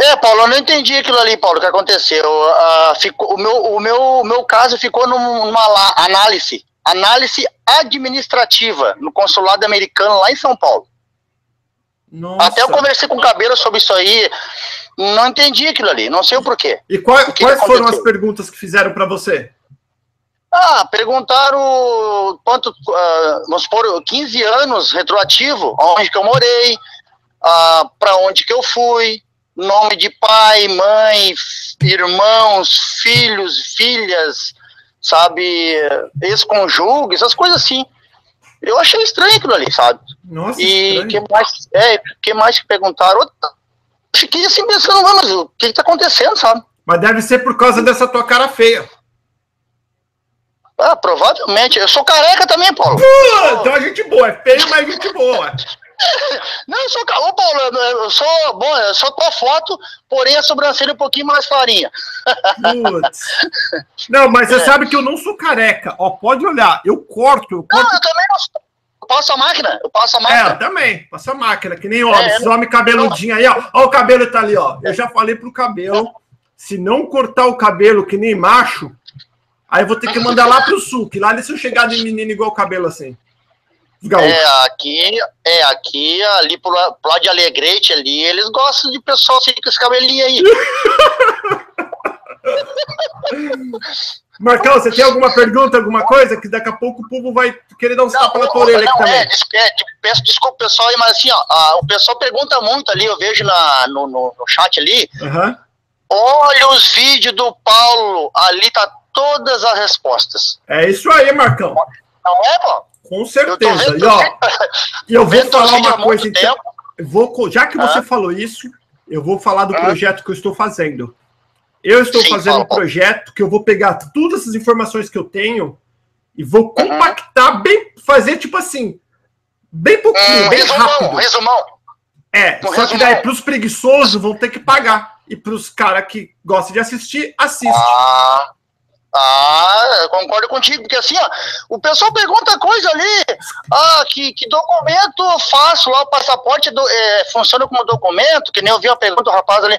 É, Paulo, eu não entendi aquilo ali, Paulo, o que aconteceu. Ah, ficou, o, meu, o, meu, o meu caso ficou num- numa análise, análise administrativa no consulado americano lá em São Paulo. Nossa. Até eu conversei com o Cabelo sobre isso aí, não entendi aquilo ali, não sei o porquê. E qual- O quais foram as perguntas que fizeram pra você? Ah, perguntaram quanto, ah, vamos supor, 15 anos retroativo, onde que eu morei, ah, para onde que eu fui, nome de pai, mãe, irmãos, filhos, filhas, sabe, ex-conjugue, essas coisas assim. Eu achei estranho aquilo ali, sabe? Nossa, E estranho. que mais, é, que mais que perguntaram? Outra- Fiquei assim pensando, "Ué, mas o que está acontecendo, sabe? Mas deve ser por causa dessa tua cara feia. Ah, provavelmente. Eu sou careca também, Paulo. Então é gente boa. É feio, mas gente boa. Não, eu sou. Ô, Paulo, eu- eu sou. Bom, eu sou tua foto, porém a sobrancelha é um pouquinho mais clarinha. Putz. (laughs) Não, mas você É. sabe que eu não sou careca. Ó, pode olhar. Eu corto, eu Não, corto. eu também não sou. Eu passo a máquina. Eu passo a É, máquina. eu também. Passa máquina, que nem homem. É, Esses homens cabeludinho aí, ó. Ó, o cabelo tá ali, ó. Eu já falei pro cabelo. Se não cortar o cabelo que nem macho, aí eu vou ter que mandar lá pro sul. Que lá eles são chegar de menino igual o cabelo assim. Os gaúchos. É, aqui, é, aqui, ali pro, pro lado de Alegrete ali, eles gostam de pessoal assim com esse cabelinho aí. (laughs) Marcão, você tem alguma pergunta, alguma coisa? Que daqui a pouco o povo vai querer dar uns tapas na tua orelha não, também. é, des- é, de- peço desculpa, pessoal, aí, mas assim, ó, ah, o pessoal pergunta muito ali, eu vejo na, no, no, no chat ali, Aham. Olha os vídeos do Paulo, ali tá todas as respostas. É isso aí, Marcão. Não é, Paulo? Com certeza. E ó, eu vou falar uma coisa então. Vou, já que você ah. falou isso, eu vou falar do ah. projeto que eu estou fazendo. Eu estou Sim, fazendo Paulo. um projeto que eu vou pegar todas essas informações que eu tenho e vou uhum. compactar uhum. bem, fazer tipo assim, bem pouquinho, hum, bem resumão, rápido. Resumão. É, um só resumão. que daí para os preguiçosos vão ter que pagar. E para os caras que gostam de assistir, assiste. Ah, ah, eu concordo contigo, porque assim, ó, o pessoal pergunta coisa ali, ah, que, que documento eu faço lá, o passaporte do, é, funciona como documento, que nem eu vi a pergunta do rapaz ali.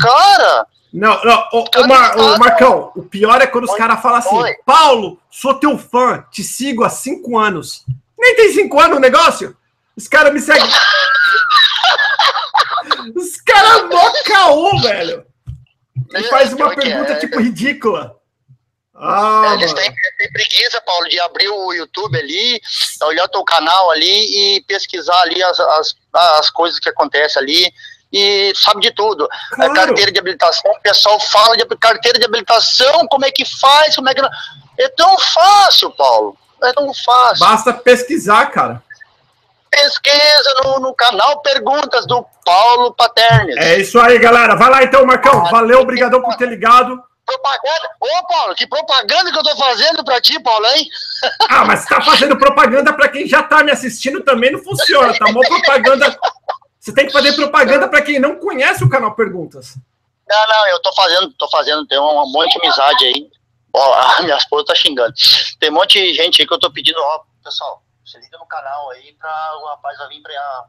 Cara, não, não, o, o, Mar, o Marcão, o pior é quando os caras falam assim: Oi. Paulo, sou teu fã, te sigo há cinco anos. Nem tem cinco anos o negócio? Os caras me seguem. (laughs) os caras mó caô, velho. E é, faz uma pergunta, é. tipo, ridícula. Ah, Eles têm, têm, preguiça, Paulo, de abrir o YouTube ali, olhar o teu canal ali e pesquisar ali as, as, as coisas que acontecem ali e sabe de tudo. É claro. carteira de habilitação, o pessoal fala de carteira de habilitação, como é que faz, como é que. É tão fácil, Paulo. É tão fácil. Basta pesquisar, cara. Pesquisa no, no canal Perguntas do Paulo Paternes. É isso aí, galera. Vai lá então, Marcão. Valeu, obrigadão por ter ligado. Propaganda. Ô, Paulo, que propaganda que eu tô fazendo pra ti, Paulo, hein? Ah, mas você tá fazendo propaganda pra quem já tá me assistindo também não funciona, tá? Mó propaganda você tem que fazer propaganda para quem não conhece o canal Perguntas. Não, não, eu tô fazendo, tô fazendo, tem um monte de amizade aí. Ó, a minha esposa tá xingando. Tem um monte de gente aí que eu tô pedindo, ó, pessoal, se liga no canal aí pra o rapaz vir pra,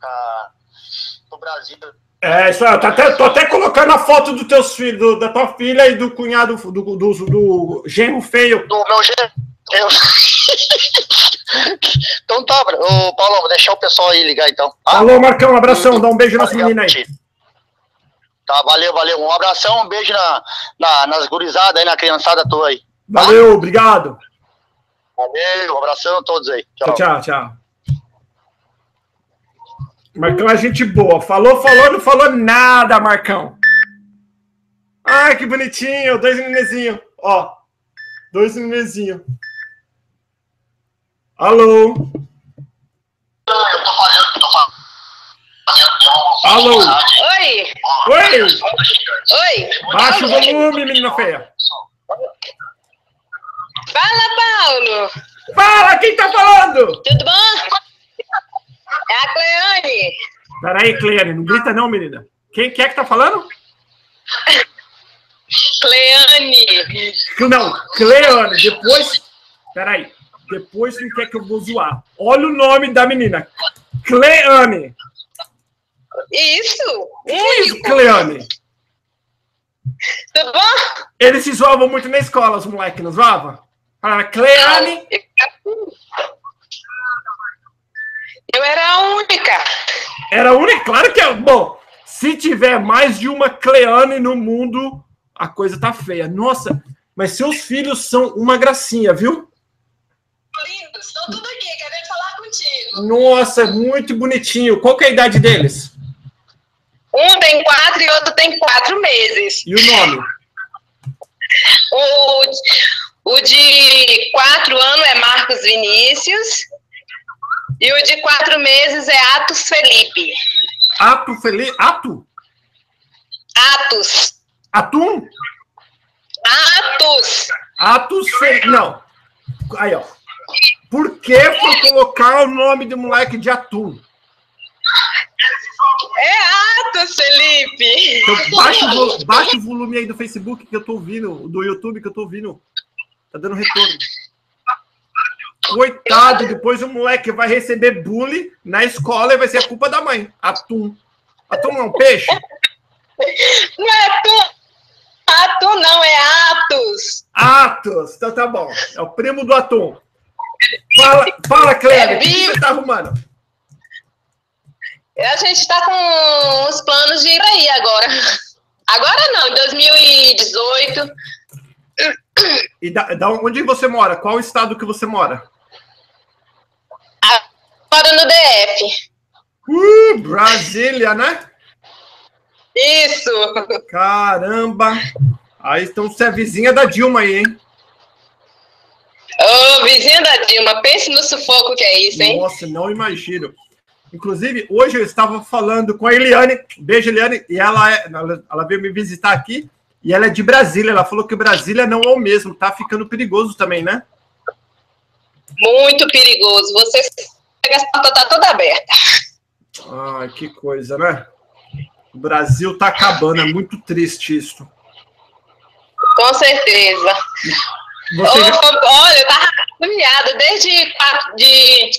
pra, pro Brasil. É, isso aí, tô até, tô até colocando a foto dos teus filhos, do, da tua filha e do cunhado, do, do, do, do genro feio. Do meu genro. Eu... então tá, ô, Paulo, vou deixar o pessoal aí ligar então. Tá? Alô, Marcão, um abração, dá um beijo nas meninas aí. Tá, valeu, valeu. Um abração, um beijo na, na, nas gurizadas aí, na criançada tua aí. Tá? Valeu, obrigado. Valeu, um abração a todos aí. Tchau, tchau. tchau. Marcão é gente boa. Falou, falou, não falou nada, Marcão. Ai, que bonitinho. Dois nenezinhos. Ó, dois nenezinhos. Alô? Alô? Oi? Oi? Oi? Baixa o volume, menina feia. Fala, Paulo. Fala, quem tá falando? Tudo bom? É a Cleane. Peraí, Cleane, não grita não, menina. Quem, quem é que tá falando? Cleane. Não, Cleane. Depois... Peraí. Depois não quer que eu vou zoar. Olha o nome da menina. Cleane. Isso. Que isso, Cleane? Tudo bom? Eles se zoavam muito na escola, os moleques, não zoavam? Ah, Cleane. Eu era a única. Era a única? Claro que é. Bom, se tiver mais de uma Cleane no mundo, a coisa tá feia. Nossa, mas seus filhos são uma gracinha, viu? lindos, estão tudo aqui, querendo falar contigo. Nossa, muito bonitinho. Qual que é a idade deles? Um tem quatro e outro tem quatro meses. E o nome? O, o de quatro anos é Marcos Vinícius. E o de quatro meses é Atos Felipe. Ato Felipe? Ato? Atos. Atum? Atos. Atos Felipe. Não. Aí, ó. Por que foi colocar o nome do moleque de atum? É ato, Felipe! Então, baixa, o, baixa o volume aí do Facebook que eu tô ouvindo, do YouTube que eu tô ouvindo. Tá dando retorno. Coitado, depois o moleque vai receber bullying na escola e vai ser a culpa da mãe. Atum. Atum não é um peixe? Não é atum. Atum não, é Atos. Atos. Então tá bom. É o primo do atum. Fala, fala Cléber, é, o que você tá arrumando? A gente está com os planos de ir aí agora. Agora não, em 2018. E da, da onde você mora? Qual estado que você mora? Moro no DF. Uh, Brasília, né? Isso! Caramba! Aí então você é vizinha da Dilma aí, hein? Ô, oh, vizinha da Dilma, pense no sufoco que é isso, hein? Nossa, não imagino. Inclusive, hoje eu estava falando com a Eliane, beijo Eliane, e ela, é, ela, ela veio me visitar aqui, e ela é de Brasília. Ela falou que Brasília não é o mesmo, tá ficando perigoso também, né? Muito perigoso. Você a porta tá toda aberta. Ai, que coisa, né? O Brasil tá acabando, é muito triste isso. Com certeza. Você já... Olha, eu tava agoniada desde de,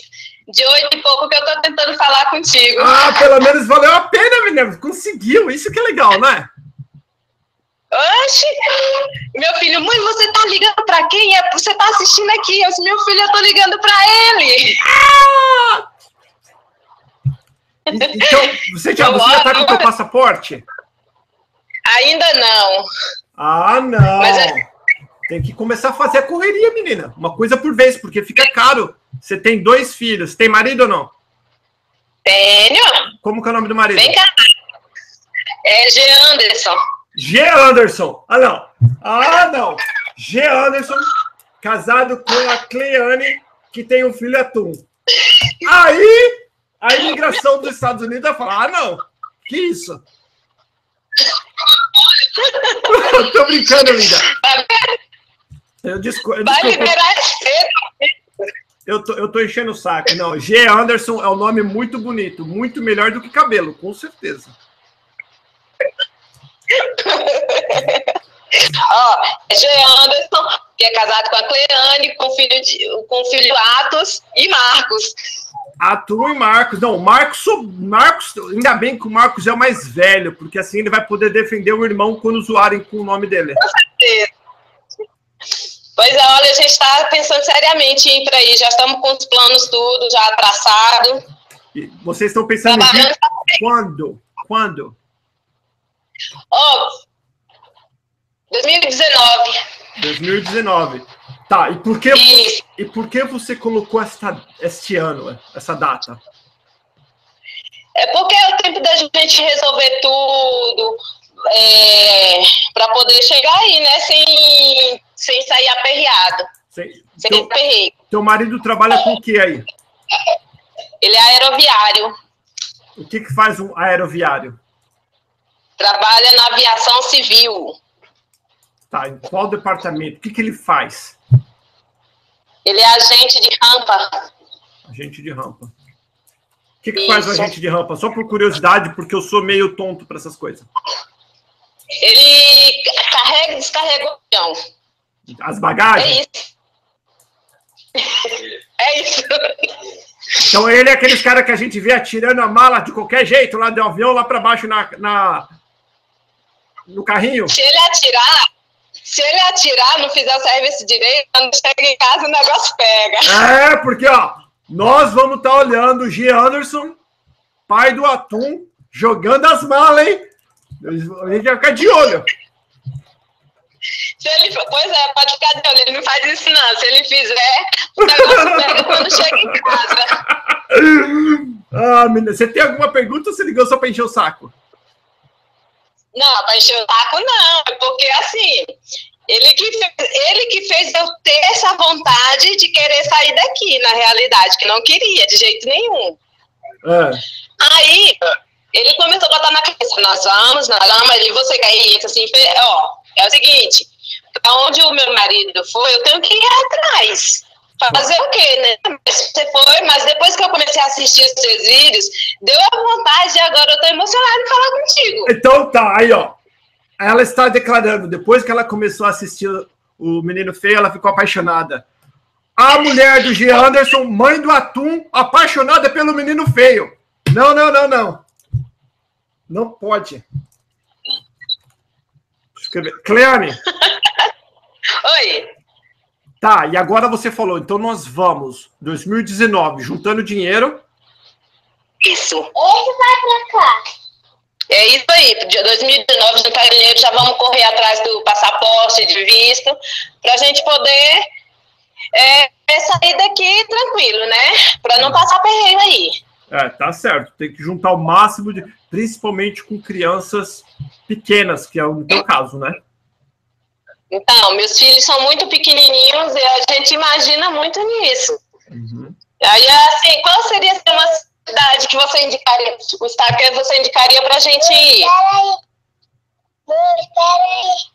de oito e pouco que eu tô tentando falar contigo. Ah, pelo menos valeu a pena, menina. Conseguiu. Isso que é legal, né? Oxe! Meu filho, mãe, você tá ligando pra quem? É, você tá assistindo aqui. Eu disse, meu filho, eu tô ligando pra ele. Ah! Então, você já, você já tá com o seu passaporte? Ainda não. Ah, não. Mas é... Tem que começar a fazer a correria, menina. Uma coisa por vez, porque fica caro. Você tem dois filhos. Tem marido ou não? Tenho. Como que é o nome do marido? Vem cá. É G. Anderson. G. Anderson. Ah, não. Ah, não. G. Anderson, casado com a Cleane, que tem um filho atum. Aí, a imigração dos Estados Unidos vai falar: ah, não. Que isso? Tô brincando, linda. Eu, desco eu Vai liberar eu tô, eu tô enchendo o saco. Não, G. Anderson é um nome muito bonito, muito melhor do que cabelo, com certeza. (laughs) Ó, oh, G. Anderson, que é casado com a Cleane, com filho de, com filho Atos e Marcos. Atum e Marcos. Não, Marcos, Marcos, ainda bem que o Marcos é o mais velho, porque assim ele vai poder defender o irmão quando zoarem com o nome dele. Com certeza. Pois é, olha, a gente está pensando seriamente em ir para aí, já estamos com os planos tudo já traçado. E vocês estão pensando em quando? Quando? Ó, oh, 2019. 2019. Tá, e por que, e... e por que você colocou esta, este ano, essa data? É porque é o tempo da gente resolver tudo, é, para poder chegar aí, né? Sem, sem sair aperreado. Sem, sem teu, aperreio. Teu marido trabalha com o que aí? Ele é aeroviário. O que, que faz um aeroviário? Trabalha na aviação civil. Tá, em qual departamento? O que, que ele faz? Ele é agente de rampa. Agente de rampa. O que, que faz o agente de rampa? Só por curiosidade, porque eu sou meio tonto para essas coisas. Ele carrega e descarrega o avião. As bagagens? É isso. É isso. Então ele é aqueles caras que a gente vê atirando a mala de qualquer jeito, lá do avião, lá para baixo na, na, no carrinho. Se ele atirar, se ele atirar, não fizer o serviço direito, quando chega em casa o negócio pega. É, porque ó, nós vamos estar tá olhando o G. Anderson, pai do Atum, jogando as malas, hein? A gente vai ficar de olho. Se ele, pois é, pode ficar de olho, ele não faz isso não. Se ele fizer, o negócio pega quando chega em casa. (laughs) Ah, menina, você tem alguma pergunta ou você ligou só para encher o saco? Não, para encher o saco não, é porque assim, ele que, fez, ele que fez eu ter essa vontade de querer sair daqui, na realidade, que não queria de jeito nenhum. É. Aí, ele começou a botar na cabeça, nós vamos, nós vamos, ele, você quer ir, assim, ó, é o seguinte, onde o meu marido foi, eu tenho que ir atrás. Fazer o quê, né? Você foi, mas depois que eu comecei a assistir os seus vídeos, deu a vontade e agora eu tô emocionada em falar contigo. Então tá, aí ó. Ela está declarando, depois que ela começou a assistir o Menino Feio, ela ficou apaixonada. A mulher do G. Anderson, mãe do Atum, apaixonada pelo Menino Feio. Não, não, não, não. Não pode. Escrever. Cleane. (laughs) Oi. Tá, e agora você falou, então nós vamos, 2019, juntando dinheiro. Isso. Esse vai pra cá. É isso aí, dia 2019, juntar dinheiro, já vamos correr atrás do passaporte, de visto, para a gente poder é, sair daqui tranquilo, né? Para não passar perreio aí. É, tá certo. Tem que juntar o máximo de. Principalmente com crianças pequenas, que é o teu caso, né? Então, meus filhos são muito pequenininhos e a gente imagina muito nisso. Uhum. Aí, assim, qual seria uma cidade que você indicaria, o estado que você indicaria para a gente ir?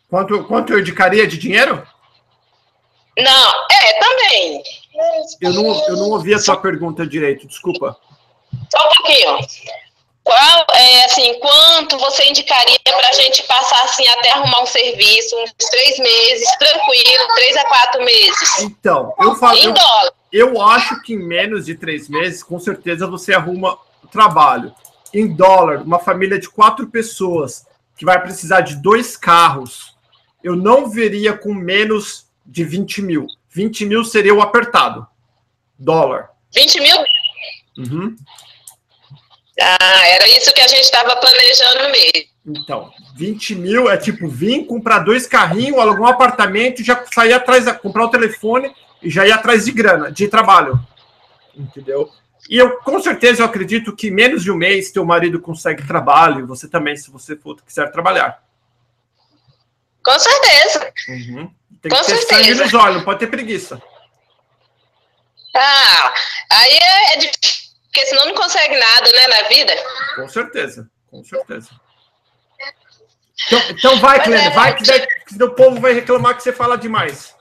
Quanto, quanto eu indicaria de dinheiro? Não, é, também. Eu não, eu não ouvi a sua pergunta direito, desculpa. Só um pouquinho. Qual, é, assim, quanto você indicaria para a gente passar assim até arrumar um serviço, uns três meses, tranquilo, três a quatro meses? Então, eu falo. Em eu, dólar. Eu acho que em menos de três meses, com certeza você arruma trabalho. Em dólar, uma família de quatro pessoas que vai precisar de dois carros, eu não veria com menos de 20 mil. 20 mil seria o apertado. Dólar. 20 mil? Uhum. Ah, era isso que a gente estava planejando mesmo. Então, 20 mil é tipo vir, comprar dois carrinhos, alugar um apartamento já sair atrás, comprar o telefone e já ir atrás de grana, de trabalho. Entendeu? E eu, com certeza, eu acredito que menos de um mês teu marido consegue trabalho, e você também, se você for, quiser trabalhar. Com certeza. Uhum. Tem com que ter certeza. sangue nos olhos, não pode ter preguiça. Ah, aí é, é difícil porque senão não consegue nada, né, na vida. Com certeza, com certeza. Então, então vai, Clênia, é, vai, que, que o povo vai reclamar que você fala demais.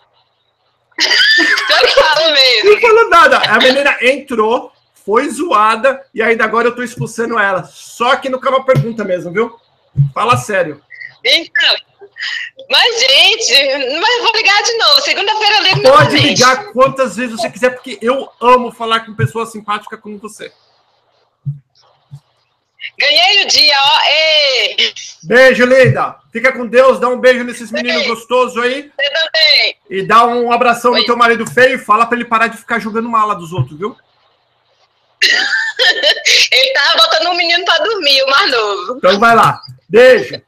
(laughs) Eu falo mesmo. Não falou nada. A menina entrou, foi zoada, e ainda agora eu tô expulsando ela. Só que não acaba a pergunta mesmo, viu? Fala sério. Então, mas, gente, mas vou ligar de novo. Segunda-feira eu ligo Pode ligar quantas vezes você quiser, porque eu amo falar com pessoas simpáticas como você. Ganhei o dia, ó. Ei. Beijo, linda. Fica com Deus, dá um beijo nesses meninos Ei. gostosos aí. Você também. E dá um abração Oi. no teu marido feio e fala para ele parar de ficar jogando mala dos outros, viu? (laughs) ele tava botando um menino para dormir, o mais novo. Então vai lá. Beijo.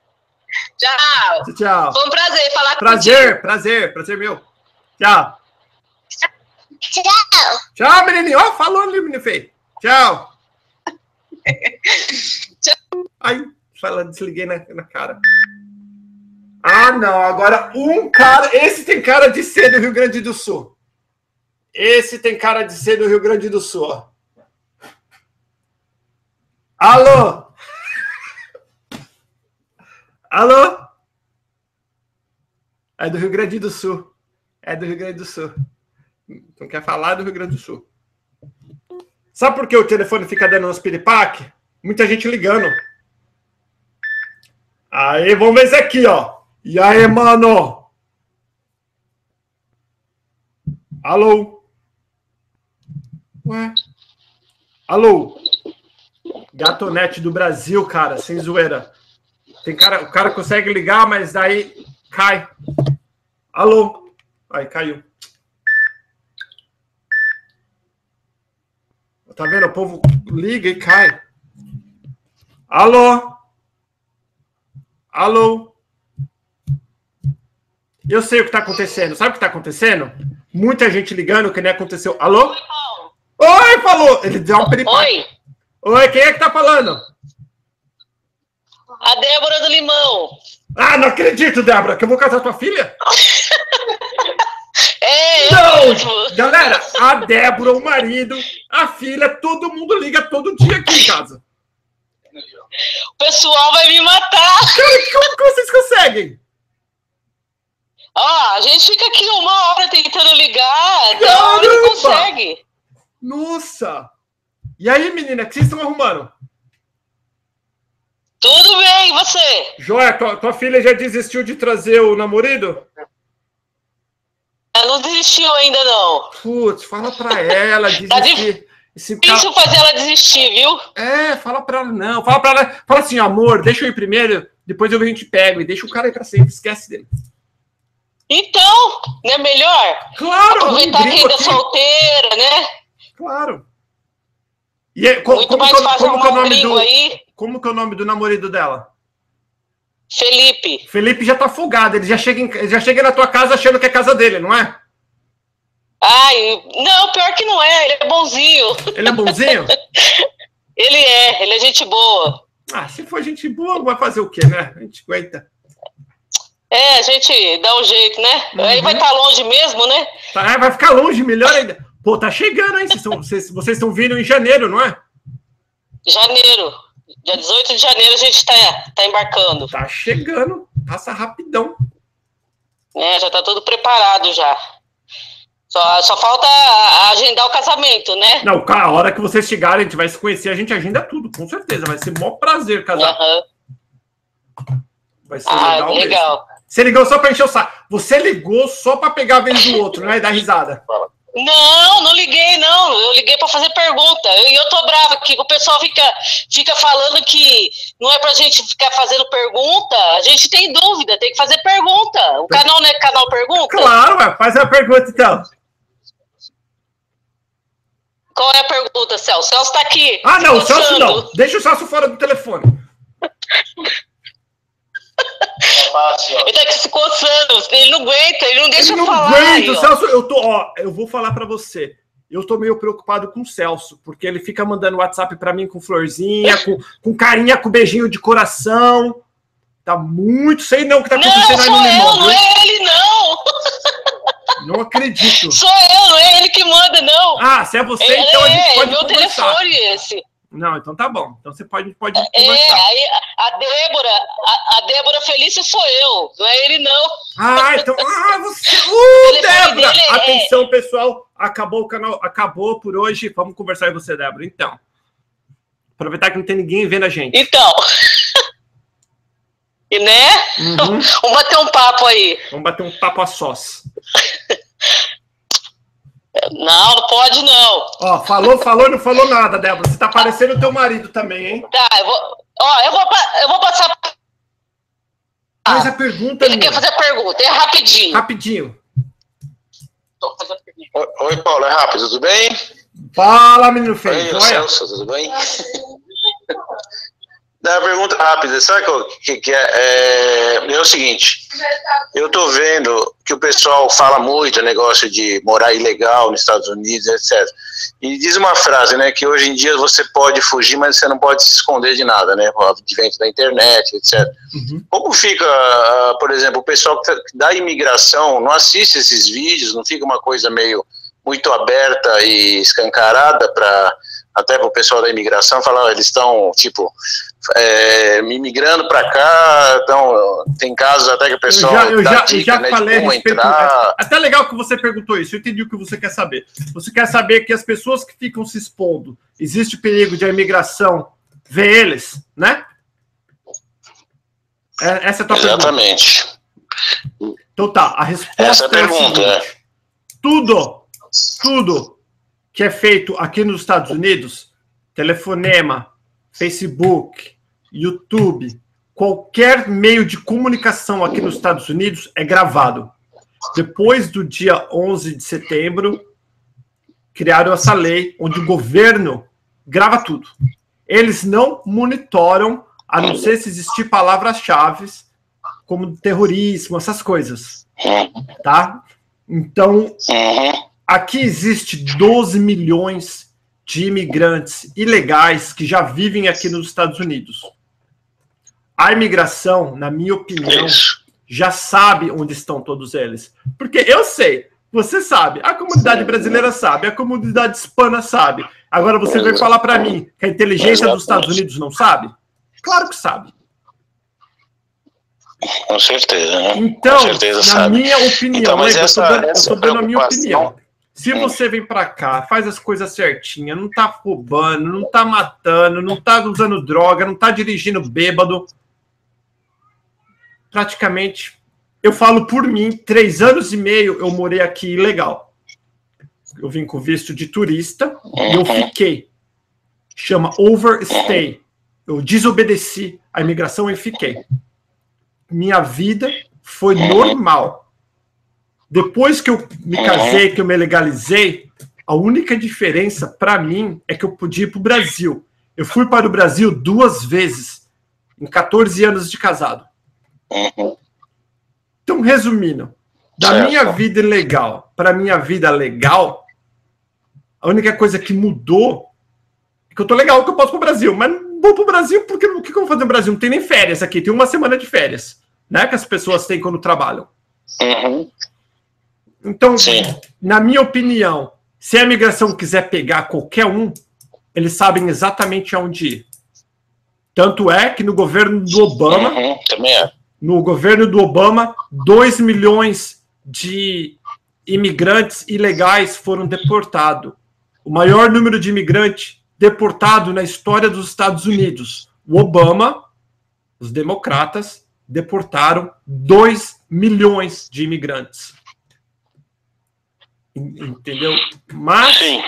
Tchau. Tchau. Foi um prazer falar prazer, contigo. Prazer, prazer meu. Tchau. Tchau. Tchau, menininho. Ó, oh, falou ali, menino feio. Tchau. (laughs) Tchau. Ai, falando, desliguei na, na cara. Ah, não. Agora um cara. Esse tem cara de ser do Rio Grande do Sul. Esse tem cara de ser do Rio Grande do Sul. Alô? Alô? É do Rio Grande do Sul. É do Rio Grande do Sul. Não quer falar do Rio Grande do Sul. Sabe por que o telefone fica dando uns piripaque? Muita gente ligando. Aí, vamos ver esse aqui, ó. E aí, mano? Alô? Ué? Alô? Gatonete do Brasil, cara, sem zoeira. Tem cara, o cara consegue ligar, mas daí cai. Alô? Aí caiu. Tá vendo? O povo liga e cai. Alô? Alô? Eu sei o que está acontecendo. Sabe o que está acontecendo? Muita gente ligando que nem aconteceu. Alô? Oi, falou! Ele deu um peripaque. Oi. Oi, quem é que tá falando? A Débora do Limão. Ah, não acredito, Débora, que eu vou casar tua filha? (laughs) é, não! Galera, a Débora, o marido, a filha, todo mundo liga todo dia aqui em casa. O pessoal vai me matar. Cara, como que vocês conseguem? Ah, a gente fica aqui uma hora tentando ligar, Caramba! não consegue. Nossa! E aí, menina, o que vocês estão arrumando? Tudo bem, e você? Joia, tua, tua filha já desistiu de trazer o namorado? Ela não desistiu ainda, não. Putz, fala pra ela (laughs) tá desistir. tá Esse cara... fazer ela desistir, viu? É, fala pra ela, não. Fala pra ela, fala assim, amor, deixa eu ir primeiro, depois eu a gente pega e deixa o cara ir pra sempre, esquece dele. Então, não é melhor? Claro! Aproveitar que ainda é solteira, né? Claro. E é, como, Muito como, mais como, como que é o nome do aí. Como que é o nome do namorado dela? Felipe. Felipe já tá folgado, ele já chega, em, já chega na tua casa achando que é casa dele, não é? Ai, não, pior que não é, ele é bonzinho. Ele é bonzinho? (laughs) Ele é, ele é gente boa. Ah, se for gente boa, vai fazer o quê, né? A gente aguenta. É, a gente dá um jeito, né? Uhum. Aí vai estar tá longe mesmo, né? Tá, vai ficar longe, melhor ainda. Pô, tá chegando, hein? Vocês, estão, vocês, vocês estão vindo em janeiro, não é? Janeiro. Dia 18 de janeiro a gente tá, tá embarcando. Tá chegando. Passa rapidão. É, já tá tudo preparado já. Só, só falta agendar o casamento, né? Não, a hora que vocês chegarem, a gente vai se conhecer, a gente agenda tudo, com certeza. Vai ser maior prazer casar. Uhum. Vai ser ah, legal. legal. Mesmo. Você ligou só pra encher o saco. Você ligou só pra pegar a vez do outro, né? E dar risada. Não, não liguei, não. Eu liguei para fazer pergunta. E eu, eu tô brava aqui, o pessoal fica, fica falando que não é pra gente ficar fazendo pergunta. A gente tem dúvida, tem que fazer pergunta. O canal não é canal pergunta? Claro, faz a pergunta então. Qual é a pergunta, Celso? Celso tá aqui. Ah, não, o Celso não. Deixa o Celso fora do telefone. (laughs) ele tá aqui se coçando, ele não aguenta, ele não deixa ele não falar. Aguenta, aí, Celso, eu tô, ó, eu vou falar para você. Eu tô meio preocupado com o Celso, porque ele fica mandando WhatsApp para mim com florzinha, (laughs) com, com carinha, com beijinho de coração. Tá muito, sei não o que tá acontecendo não, aí no Limão. Não, é ele não. Não acredito. Sou eu, não é ele que manda, não. Ah, se é você, é, então a gente é, pode meu conversar. telefone esse. Não, então tá bom. Então você pode, pode é, conversar. É, aí a Débora, a, a, Débora Felícia sou eu, não é ele, não. Ah, então. (laughs) Ah, você. Uh, Débora! É- Atenção, é... pessoal. Acabou o canal, acabou por hoje. Vamos conversar com você, Débora. Então. Aproveitar que não tem ninguém vendo a gente. Então. (laughs) E né? Uhum. (laughs) Vamos bater um papo aí. Vamos bater um papo a sós. Não, pode não. Ó, falou, falou e não falou nada, Débora. Você tá parecendo o teu marido também, hein? Tá, eu vou. Ó, eu vou, eu vou passar. Faz a pergunta, Ele minha. quer fazer a pergunta, é rapidinho. Rapidinho. Oi, Oi, Paulo, é rápido, tudo bem? Fala, menino feio. Oi, Celso, tudo bem? Dá uma pergunta rápida, sabe o que, que, é? é? É o seguinte, eu tô vendo que o pessoal fala muito negócio de morar ilegal nos Estados Unidos, etc. E diz uma frase, né, que hoje em dia você pode fugir, mas você não pode se esconder de nada, né, o advento da internet, etc. Uhum. Como fica, ah, por exemplo, o pessoal tá, da imigração não assiste esses vídeos, não fica uma coisa meio muito aberta e escancarada para até para o pessoal da imigração falar, eles estão tipo é, imigrando para cá, então tem casos até que o pessoal eu já, eu já, dica, já né, falei a respeito, entrar. É até legal que você perguntou isso, eu entendi o que você quer saber. Você quer saber que as pessoas que ficam se expondo, existe perigo de a imigração ver eles, né? É, essa é a tua Exatamente. Pergunta. Então tá, a resposta essa é a pergunta, é, é. tudo, tudo que é feito aqui nos Estados Unidos, telefonema, Facebook, YouTube, qualquer meio de comunicação aqui nos Estados Unidos é gravado. Depois do dia 11 de setembro, criaram essa lei onde o governo grava tudo. Eles não monitoram, a não ser se existir palavras-chave como terrorismo, essas coisas. Tá? Então, Aqui existe 12 milhões de imigrantes ilegais que já vivem aqui nos Estados Unidos. A imigração, na minha opinião, já sabe onde estão todos eles. Porque eu sei, você sabe, a comunidade brasileira sabe, a comunidade hispana sabe. Agora você vem falar para mim que a inteligência dos Estados Unidos não sabe? Claro que sabe. Com certeza, né? Então, Com certeza na sabe. minha opinião, então, mas essa, eu estou dando, dando a minha opinião. Se você vem para cá, faz as coisas certinhas, não tá roubando, não tá matando, não tá usando droga, não tá dirigindo bêbado, praticamente, eu falo por mim, três anos e meio eu morei aqui ilegal. Eu vim com visto de turista e eu fiquei. Chama overstay. Eu desobedeci a imigração e fiquei. Minha vida foi normal depois que eu me casei, que eu me legalizei, a única diferença para mim é que eu podia ir para o Brasil. Eu fui para o Brasil duas vezes, em 14 anos de casado. Então, resumindo, da minha vida ilegal para minha vida legal, a única coisa que mudou é que eu tô legal, que eu posso pro Brasil, mas não vou pro Brasil porque o que eu vou fazer no Brasil? Não tem nem férias aqui, tem uma semana de férias, né? Que as pessoas têm quando trabalham. Uhum. Então, Sim. na minha opinião, se a imigração quiser pegar qualquer um, eles sabem exatamente aonde ir. Tanto é que no governo do Obama, uhum, também é. no governo do Obama, 2 milhões de imigrantes ilegais foram deportados. O maior número de imigrantes deportado na história dos Estados Unidos. O Obama, os democratas, deportaram 2 milhões de imigrantes. Entendeu? Mas. Sim.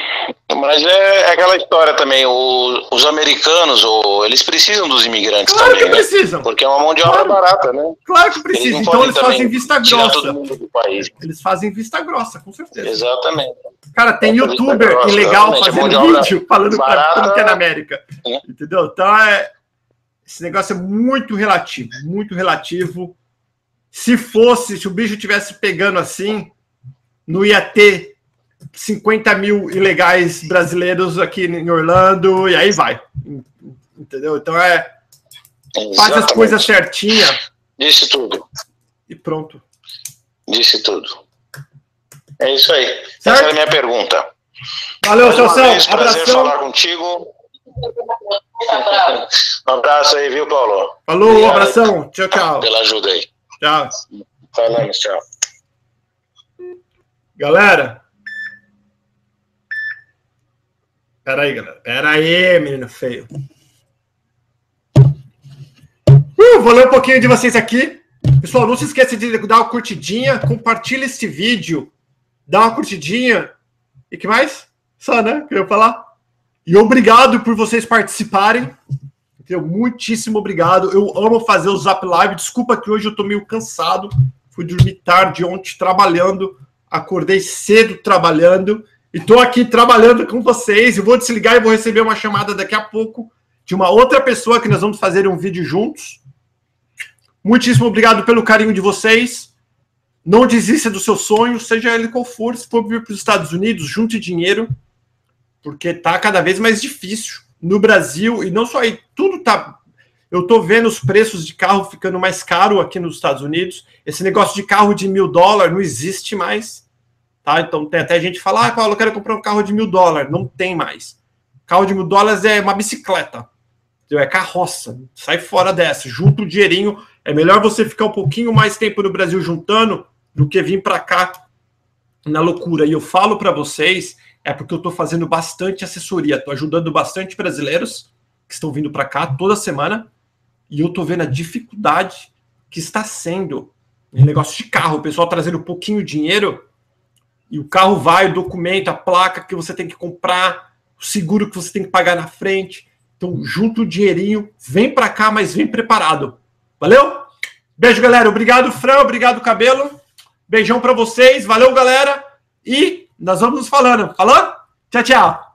Mas é, é aquela história também. O, os americanos, o, eles precisam dos imigrantes claro também. que né? precisam. Porque é uma mão de obra claro. barata, né? Claro que precisam. Então eles fazem vista grossa. Eles fazem vista grossa, com certeza. Exatamente. Cara, tem youtuber grossa, ilegal fazendo vídeo falando barata, pra como que é na América. É. Entendeu? Então é. Esse negócio é muito relativo, muito relativo. Se fosse, se o bicho tivesse pegando assim, não ia ter 50 mil ilegais brasileiros aqui em Orlando, e aí vai. Entendeu? Então é. Exatamente. Faz as coisas certinha. Disse tudo. E pronto. Disse tudo. É isso aí. Certo? Essa é a minha pergunta. Valeu, Celção. Abração. falar contigo. Um abraço aí, viu, Paulo? Falou, Obrigado. abração. Tchau, tchau. Pela ajuda aí. Tchau. Falamos, tchau. Galera. Pera aí, galera. Pera aí, menino feio. Uh, vou ler um pouquinho de vocês aqui. Pessoal, não se esqueça de dar uma curtidinha, compartilha este vídeo, dá uma curtidinha. E que mais? Só, né? Que eu falar. E obrigado por vocês participarem. Entendeu? Muitíssimo obrigado. Eu amo fazer o Zap Live. Desculpa que hoje eu tô meio cansado. Fui dormir tarde ontem trabalhando acordei cedo trabalhando e estou aqui trabalhando com vocês. Eu vou desligar e vou receber uma chamada daqui a pouco de uma outra pessoa que nós vamos fazer um vídeo juntos. Muitíssimo obrigado pelo carinho de vocês. Não desista do seu sonho, seja ele qual for. Se for vir para os Estados Unidos, junte dinheiro, porque está cada vez mais difícil no Brasil e não só aí. Tudo está eu estou vendo os preços de carro ficando mais caro aqui nos Estados Unidos. Esse negócio de carro de mil dólares não existe mais. Tá? Então tem até gente que fala, ah, Paulo, eu quero comprar um carro de mil dólares. Não tem mais. Carro de mil dólares é uma bicicleta. É carroça. Sai fora dessa. Junta o dinheirinho. É melhor você ficar um pouquinho mais tempo no Brasil juntando do que vir para cá na loucura. E eu falo para vocês, é porque eu estou fazendo bastante assessoria. Estou ajudando bastante brasileiros que estão vindo para cá toda semana e eu tô vendo a dificuldade que está sendo em negócio de carro, o pessoal trazendo pouquinho de dinheiro e o carro vai, o documento, a placa que você tem que comprar, o seguro que você tem que pagar na frente. Então, junta o dinheirinho, vem para cá, mas vem preparado. Valeu? Beijo, galera. Obrigado, Fran. Obrigado, Cabelo. Beijão para vocês. Valeu, galera. E nós vamos nos falando. Falou? Tchau, tchau.